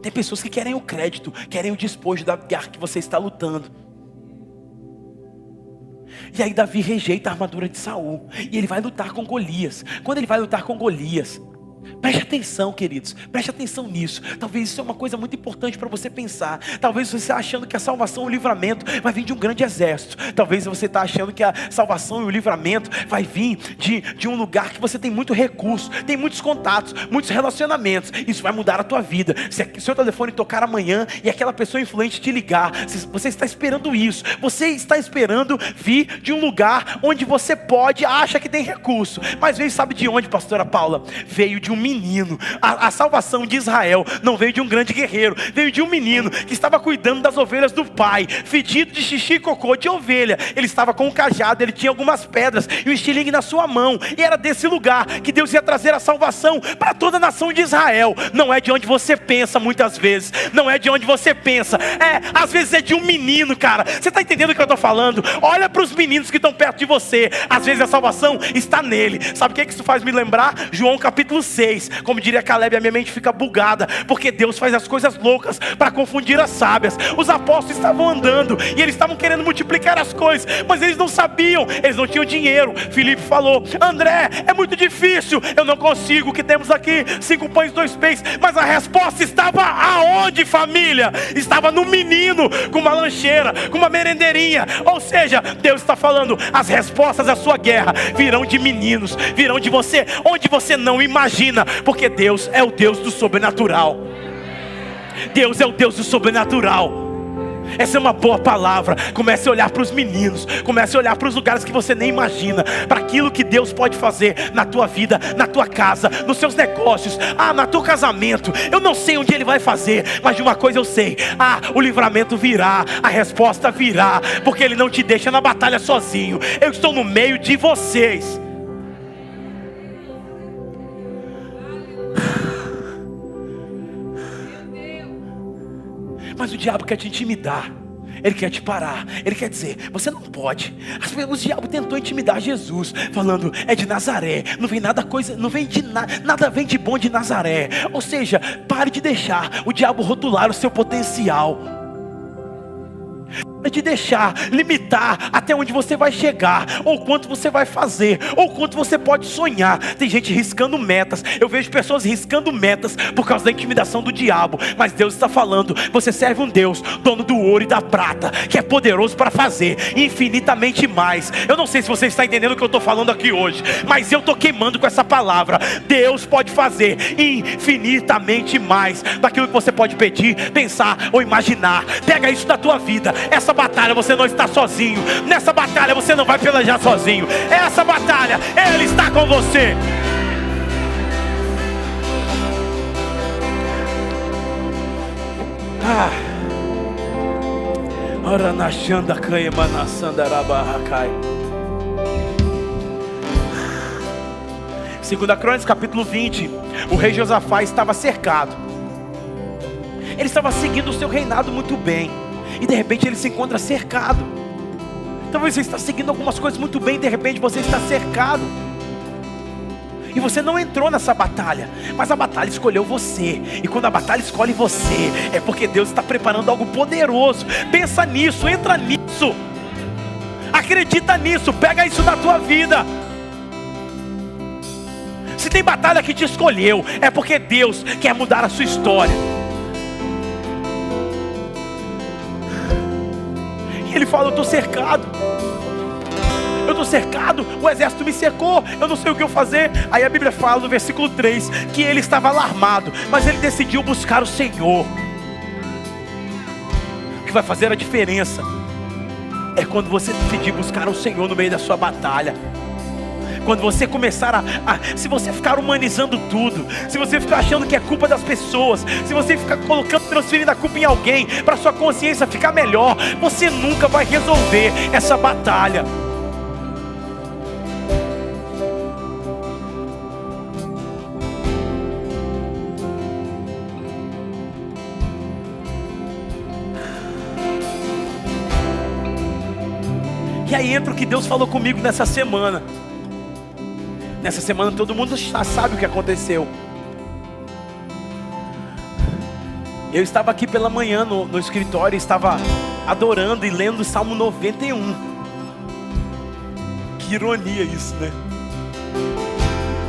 Tem pessoas que querem o crédito, querem o despojo da guerra que você está lutando. E aí Davi rejeita a armadura de Saul. E ele vai lutar com Golias. Quando ele vai lutar com Golias, Preste atenção, queridos. Preste atenção nisso. Talvez isso é uma coisa muito importante para você pensar. Talvez você está achando que a salvação e o livramento vai vir de um grande exército. Talvez você está achando que a salvação e o livramento vai vir de, de um lugar que você tem muito recurso, tem muitos contatos, muitos relacionamentos. Isso vai mudar a tua vida. Se o seu telefone tocar amanhã e aquela pessoa influente te ligar, você está esperando isso. Você está esperando vir de um lugar onde você pode, acha que tem recurso. Mas veio, sabe de onde, pastora Paula? Veio de um menino. A, a, salvação de Israel não veio de um grande guerreiro, veio de um menino que estava cuidando das ovelhas do pai, fedido de xixi e cocô de ovelha. Ele estava com um cajado, ele tinha algumas pedras e um estilingue na sua mão. E era desse lugar que Deus ia trazer a salvação para toda a nação de Israel. Não é de onde você pensa muitas vezes, não é de onde você pensa, é, às vezes é de um menino, cara. Você está entendendo o que eu estou falando? Olha para os meninos que estão perto de você, às vezes a salvação está nele. Sabe o que, é que isso faz me lembrar? João capítulo 6 fez. Como diria Caleb, a minha mente fica bugada, porque Deus faz as coisas loucas para confundir as sábias. Os apóstolos estavam andando e eles estavam querendo multiplicar as coisas, mas eles não sabiam, eles não tinham dinheiro. Filipe falou: André, é muito difícil, eu não consigo. O que temos aqui? Cinco pães, dois peixes. Mas a resposta estava aonde, família? Estava no menino, com uma lancheira, com uma merendeirinha. Ou seja, Deus está falando: as respostas da sua guerra virão de meninos, virão de você, onde você não imagina porque Deus é o Deus do sobrenatural. Deus é o Deus do sobrenatural. Essa é uma boa palavra. Comece a olhar para os meninos, comece a olhar para os lugares que você nem imagina, para aquilo que Deus pode fazer na tua vida, na tua casa, nos seus negócios, ah, no teu casamento. Eu não sei onde ele vai fazer, mas de uma coisa eu sei: ah, o livramento virá, a resposta virá, porque ele não te deixa na batalha sozinho. Eu estou no meio de vocês. O diabo quer te intimidar. Ele quer te parar. Ele quer dizer, você não pode. O diabo tentou intimidar Jesus, falando, é de Nazaré. Não vem nada coisa, não vem de nada, nada vem de bom de Nazaré. Ou seja, pare de deixar o diabo rotular o seu potencial de deixar limitar até onde você vai chegar, ou quanto você vai fazer, ou quanto você pode sonhar. Tem gente riscando metas. Eu vejo pessoas riscando metas por causa da intimidação do diabo. Mas Deus está falando: você serve um Deus, dono do ouro e da prata, que é poderoso para fazer infinitamente mais. Eu não sei se você está entendendo o que eu estou falando aqui hoje, mas eu estou queimando com essa palavra. Deus pode fazer infinitamente mais daquilo que você pode pedir, pensar ou imaginar. Pega isso da tua vida. Essa batalha você não está sozinho. Nessa batalha você não vai pelejar sozinho. Essa batalha, Ele está com você. Ah. Ora na xanda canha manasandarabarracai. Segunda Crônicas, capítulo 20. O rei Josafá estava cercado. Ele estava seguindo o seu reinado muito bem e de repente ele se encontra cercado. Talvez você está seguindo algumas coisas muito bem, e de repente você está cercado. E você não entrou nessa batalha, mas a batalha escolheu você. E quando a batalha escolhe você, é porque Deus está preparando algo poderoso. Pensa nisso, entra nisso. Acredita nisso, pega isso na tua vida. Se tem batalha que te escolheu, é porque Deus quer mudar a sua história. Ele fala: Eu estou cercado. Eu estou cercado, o exército me cercou, eu não sei o que eu fazer. Aí a Bíblia fala no versículo 3 que ele estava alarmado, mas ele decidiu buscar o Senhor. O que vai fazer a diferença é quando você decidir buscar o Senhor no meio da sua batalha. Quando você começar a, a, Se você ficar humanizando tudo, se você ficar achando que é culpa das pessoas, se você ficar colocando, transferindo a culpa em alguém, para sua consciência ficar melhor, você nunca vai resolver essa batalha. E aí entra o que Deus falou comigo nessa semana. Nessa semana todo mundo já sabe o que aconteceu. Eu estava aqui pela manhã no, no escritório, estava adorando e lendo o Salmo 91. Que ironia isso, né?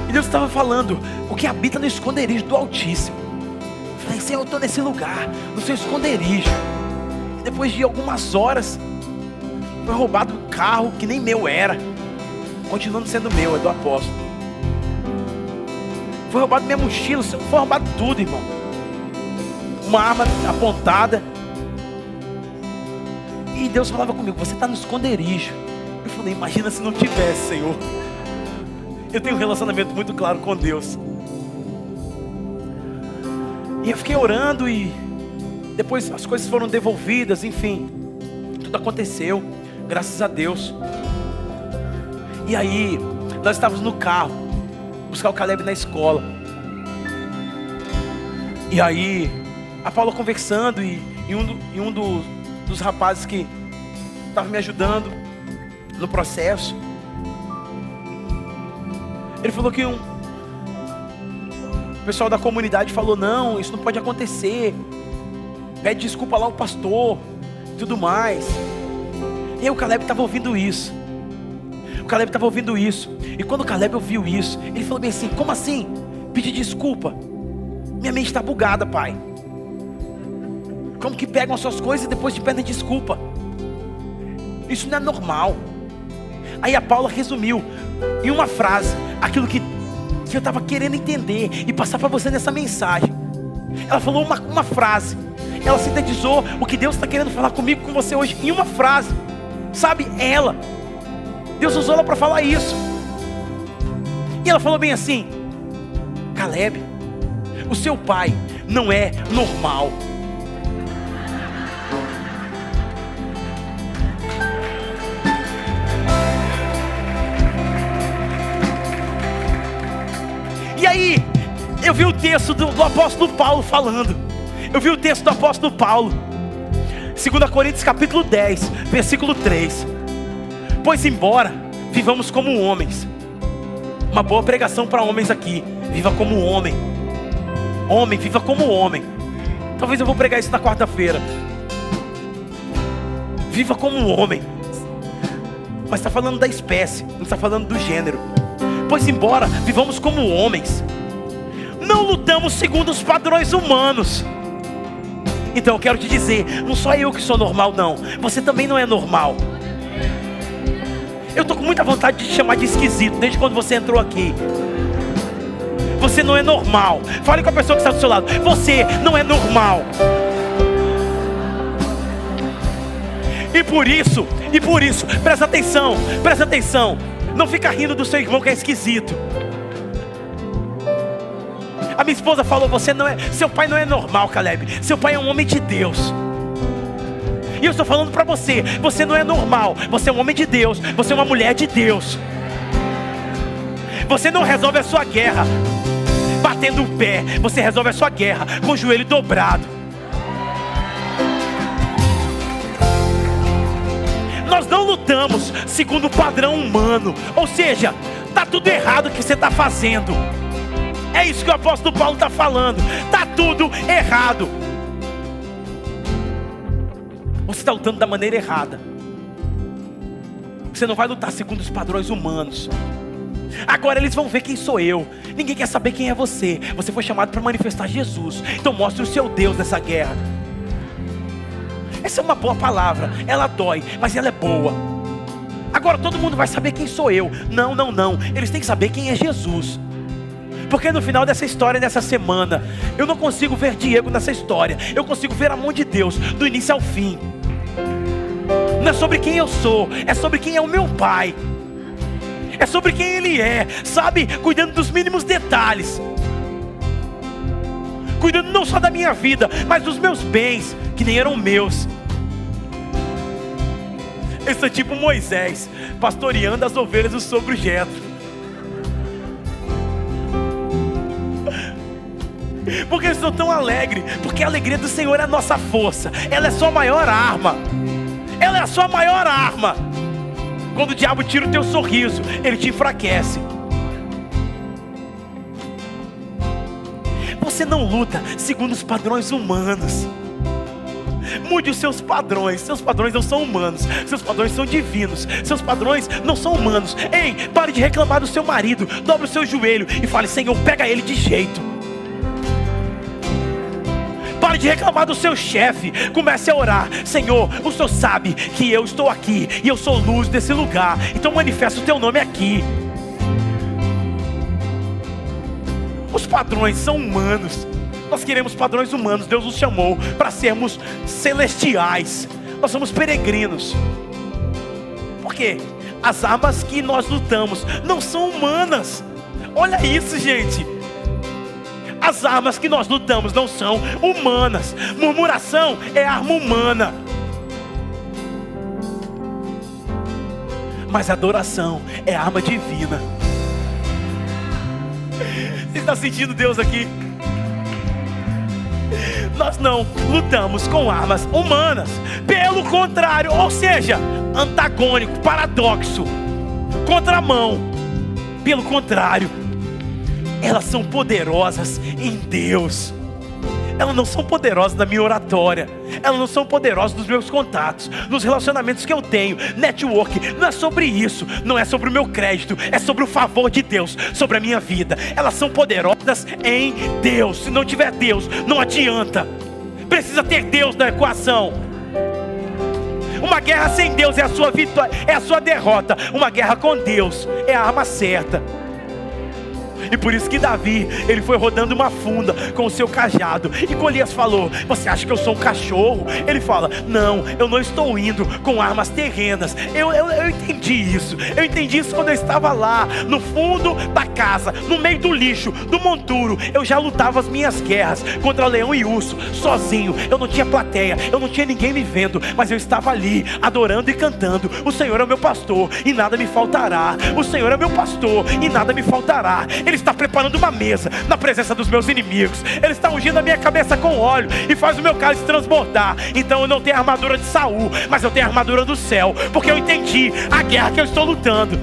E Deus estava falando, o que habita no esconderijo do Altíssimo. Eu falei, Senhor, eu estou nesse lugar, no seu esconderijo. E depois de algumas horas, foi roubado um carro que nem meu era, continuando sendo meu, é do apóstolo. Foi roubado minha mochila, foi roubado tudo, irmão. Uma arma apontada. E Deus falava comigo: Você está no esconderijo. Eu falei: Imagina se não tivesse, Senhor. Eu tenho um relacionamento muito claro com Deus. E eu fiquei orando e depois as coisas foram devolvidas, enfim. Tudo aconteceu, graças a Deus. E aí, nós estávamos no carro buscar o Caleb na escola. E aí, a Paula conversando e, e um, e um do, dos rapazes que estava me ajudando no processo, ele falou que um o pessoal da comunidade falou: não, isso não pode acontecer. Pede desculpa lá ao pastor, tudo mais. E aí o Caleb estava ouvindo isso. Caleb estava ouvindo isso. E quando Caleb ouviu isso, ele falou bem assim: Como assim? Pedir desculpa. Minha mente está bugada, pai. Como que pegam as suas coisas e depois te pedem desculpa? Isso não é normal. Aí a Paula resumiu em uma frase aquilo que, que eu estava querendo entender e passar para você nessa mensagem. Ela falou uma, uma frase. ela sintetizou o que Deus está querendo falar comigo, com você hoje, em uma frase. Sabe, ela. Deus usou ela para falar isso. E ela falou bem assim: Caleb, o seu pai não é normal. E aí, eu vi o texto do, do, apóstolo Paulo falando. Eu vi o texto do apóstolo Paulo. 2 Coríntios capítulo 10, versículo 3. Pois embora vivamos como homens. Uma boa pregação para homens aqui. Viva como homem. Homem, viva como homem. Talvez eu vou pregar isso na quarta-feira. Viva como homem. Mas está falando da espécie, não está falando do gênero. Pois embora vivamos como homens, não lutamos segundo os padrões humanos. Então eu quero te dizer, não só eu que sou normal, não. Você também não é normal. Eu estou com muita vontade de te chamar de esquisito desde quando você entrou aqui. Você não é normal. Fale com a pessoa que está do seu lado. Você não é normal. E por isso, e por isso, presta atenção, presta atenção. Não fica rindo do seu irmão que é esquisito. A minha esposa falou: "Você não é, seu pai não é normal, Caleb. Seu pai é um homem de Deus." E eu estou falando para você: você não é normal, você é um homem de Deus, você é uma mulher de Deus. Você não resolve a sua guerra batendo o pé, você resolve a sua guerra com o joelho dobrado. Nós não lutamos segundo o padrão humano, ou seja, está tudo errado o que você está fazendo. É isso que o apóstolo Paulo está falando, está tudo errado. Você está lutando da maneira errada. Você não vai lutar segundo os padrões humanos. Agora eles vão ver quem sou eu. Ninguém quer saber quem é você. Você foi chamado para manifestar Jesus. Então mostre o seu Deus nessa guerra. Essa é uma boa palavra. Ela dói, mas ela é boa. Agora todo mundo vai saber quem sou eu. Não, não, não. Eles têm que saber quem é Jesus. Porque no final dessa história, dessa semana, eu não consigo ver Diego nessa história. Eu consigo ver a mão de Deus do início ao fim. Não é sobre quem eu sou, é sobre quem é o meu Pai. É sobre quem Ele é, sabe? Cuidando dos mínimos detalhes. Cuidando não só da minha vida, mas dos meus bens, que nem eram meus. Esse é tipo Moisés, pastoreando as ovelhas do sogro Jetro. Porque eu estou tão alegre? Porque a alegria do Senhor é a nossa força, ela é sua maior arma, ela é a sua maior arma. Quando o diabo tira o teu sorriso, ele te enfraquece. Você não luta segundo os padrões humanos. Mude os seus padrões. Seus padrões não são humanos. Seus padrões são divinos. Seus padrões não são humanos. Ei, pare de reclamar do seu marido. Dobre o seu joelho e fale: Senhor, pega ele de jeito. De reclamar do seu chefe. Comece a orar. Senhor, o Senhor sabe que eu estou aqui e eu sou luz desse lugar. Então manifesta o teu nome aqui. Os padrões são humanos. Nós queremos padrões humanos. Deus nos chamou para sermos celestiais. Nós somos peregrinos. Por quê? As armas que nós lutamos não são humanas. Olha isso, gente. As armas que nós lutamos não são humanas. Murmuração é arma humana. Mas adoração é arma divina. Você está sentindo Deus aqui? Nós não lutamos com armas humanas. Pelo contrário, ou seja, antagônico, paradoxo, contramão. Pelo contrário, elas são poderosas em Deus. Elas não são poderosas na minha oratória. Elas não são poderosas nos meus contatos, nos relacionamentos que eu tenho. Network não é sobre isso, não é sobre o meu crédito, é sobre o favor de Deus sobre a minha vida. Elas são poderosas em Deus. Se não tiver Deus, não adianta. Precisa ter Deus na equação. Uma guerra sem Deus é a sua vitória, é a sua derrota. Uma guerra com Deus é a arma certa. E por isso que Davi, ele foi rodando uma funda com o seu cajado. E Golias falou: Você acha que eu sou um cachorro? Ele fala: Não, eu não estou indo com armas terrenas. Eu, eu, eu entendi isso. Eu entendi isso quando eu estava lá, no fundo da casa, no meio do lixo, do monturo. Eu já lutava as minhas guerras contra leão e urso, sozinho. Eu não tinha plateia, eu não tinha ninguém me vendo, mas eu estava ali, adorando e cantando. O Senhor é meu pastor e nada me faltará. O Senhor é meu pastor e nada me faltará. Ele está preparando uma mesa na presença dos meus inimigos. Ele está ungindo a minha cabeça com óleo e faz o meu cálice transbordar. Então eu não tenho a armadura de Saul, mas eu tenho a armadura do céu, porque eu entendi a guerra que eu estou lutando.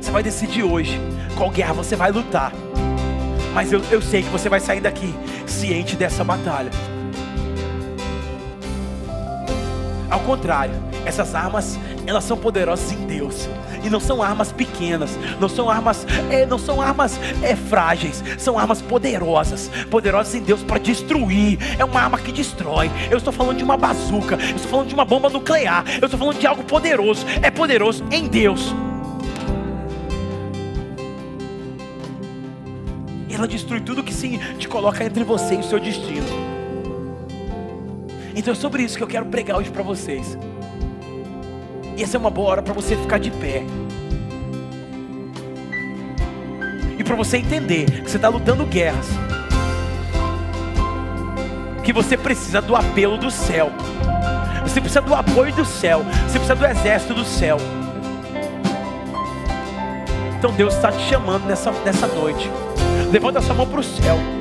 Você vai decidir hoje qual guerra você vai lutar. Mas eu, eu sei que você vai sair daqui ciente dessa batalha. Ao contrário, essas armas, elas são poderosas em Deus. E não são armas pequenas, não são armas, é, não são armas é, frágeis, são armas poderosas, poderosas em Deus para destruir. É uma arma que destrói. Eu estou falando de uma bazuca, eu estou falando de uma bomba nuclear, eu estou falando de algo poderoso. É poderoso em Deus. Ela destrui tudo que se te coloca entre você e o seu destino. Então é sobre isso que eu quero pregar hoje para vocês. E essa é uma boa hora para você ficar de pé. E para você entender que você está lutando guerras. Que você precisa do apelo do céu. Você precisa do apoio do céu. Você precisa do exército do céu. Então Deus está te chamando nessa, nessa noite. Levanta sua mão para o céu.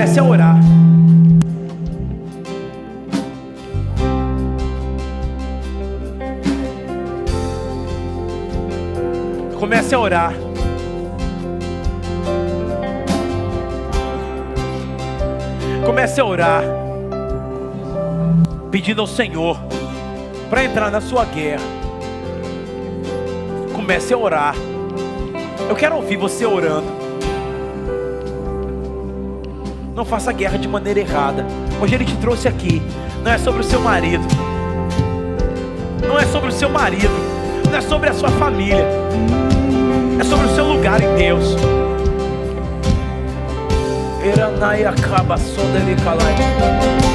Comece a orar. Comece a orar. Comece a orar, pedindo ao Senhor para entrar na sua guerra. Comece a orar. Eu quero ouvir você orando. Não faça guerra de maneira errada. Hoje ele te trouxe aqui. Não é sobre o seu marido. Não é sobre o seu marido. Não é sobre a sua família. É sobre o seu lugar em Deus. Eranai acaba só dele.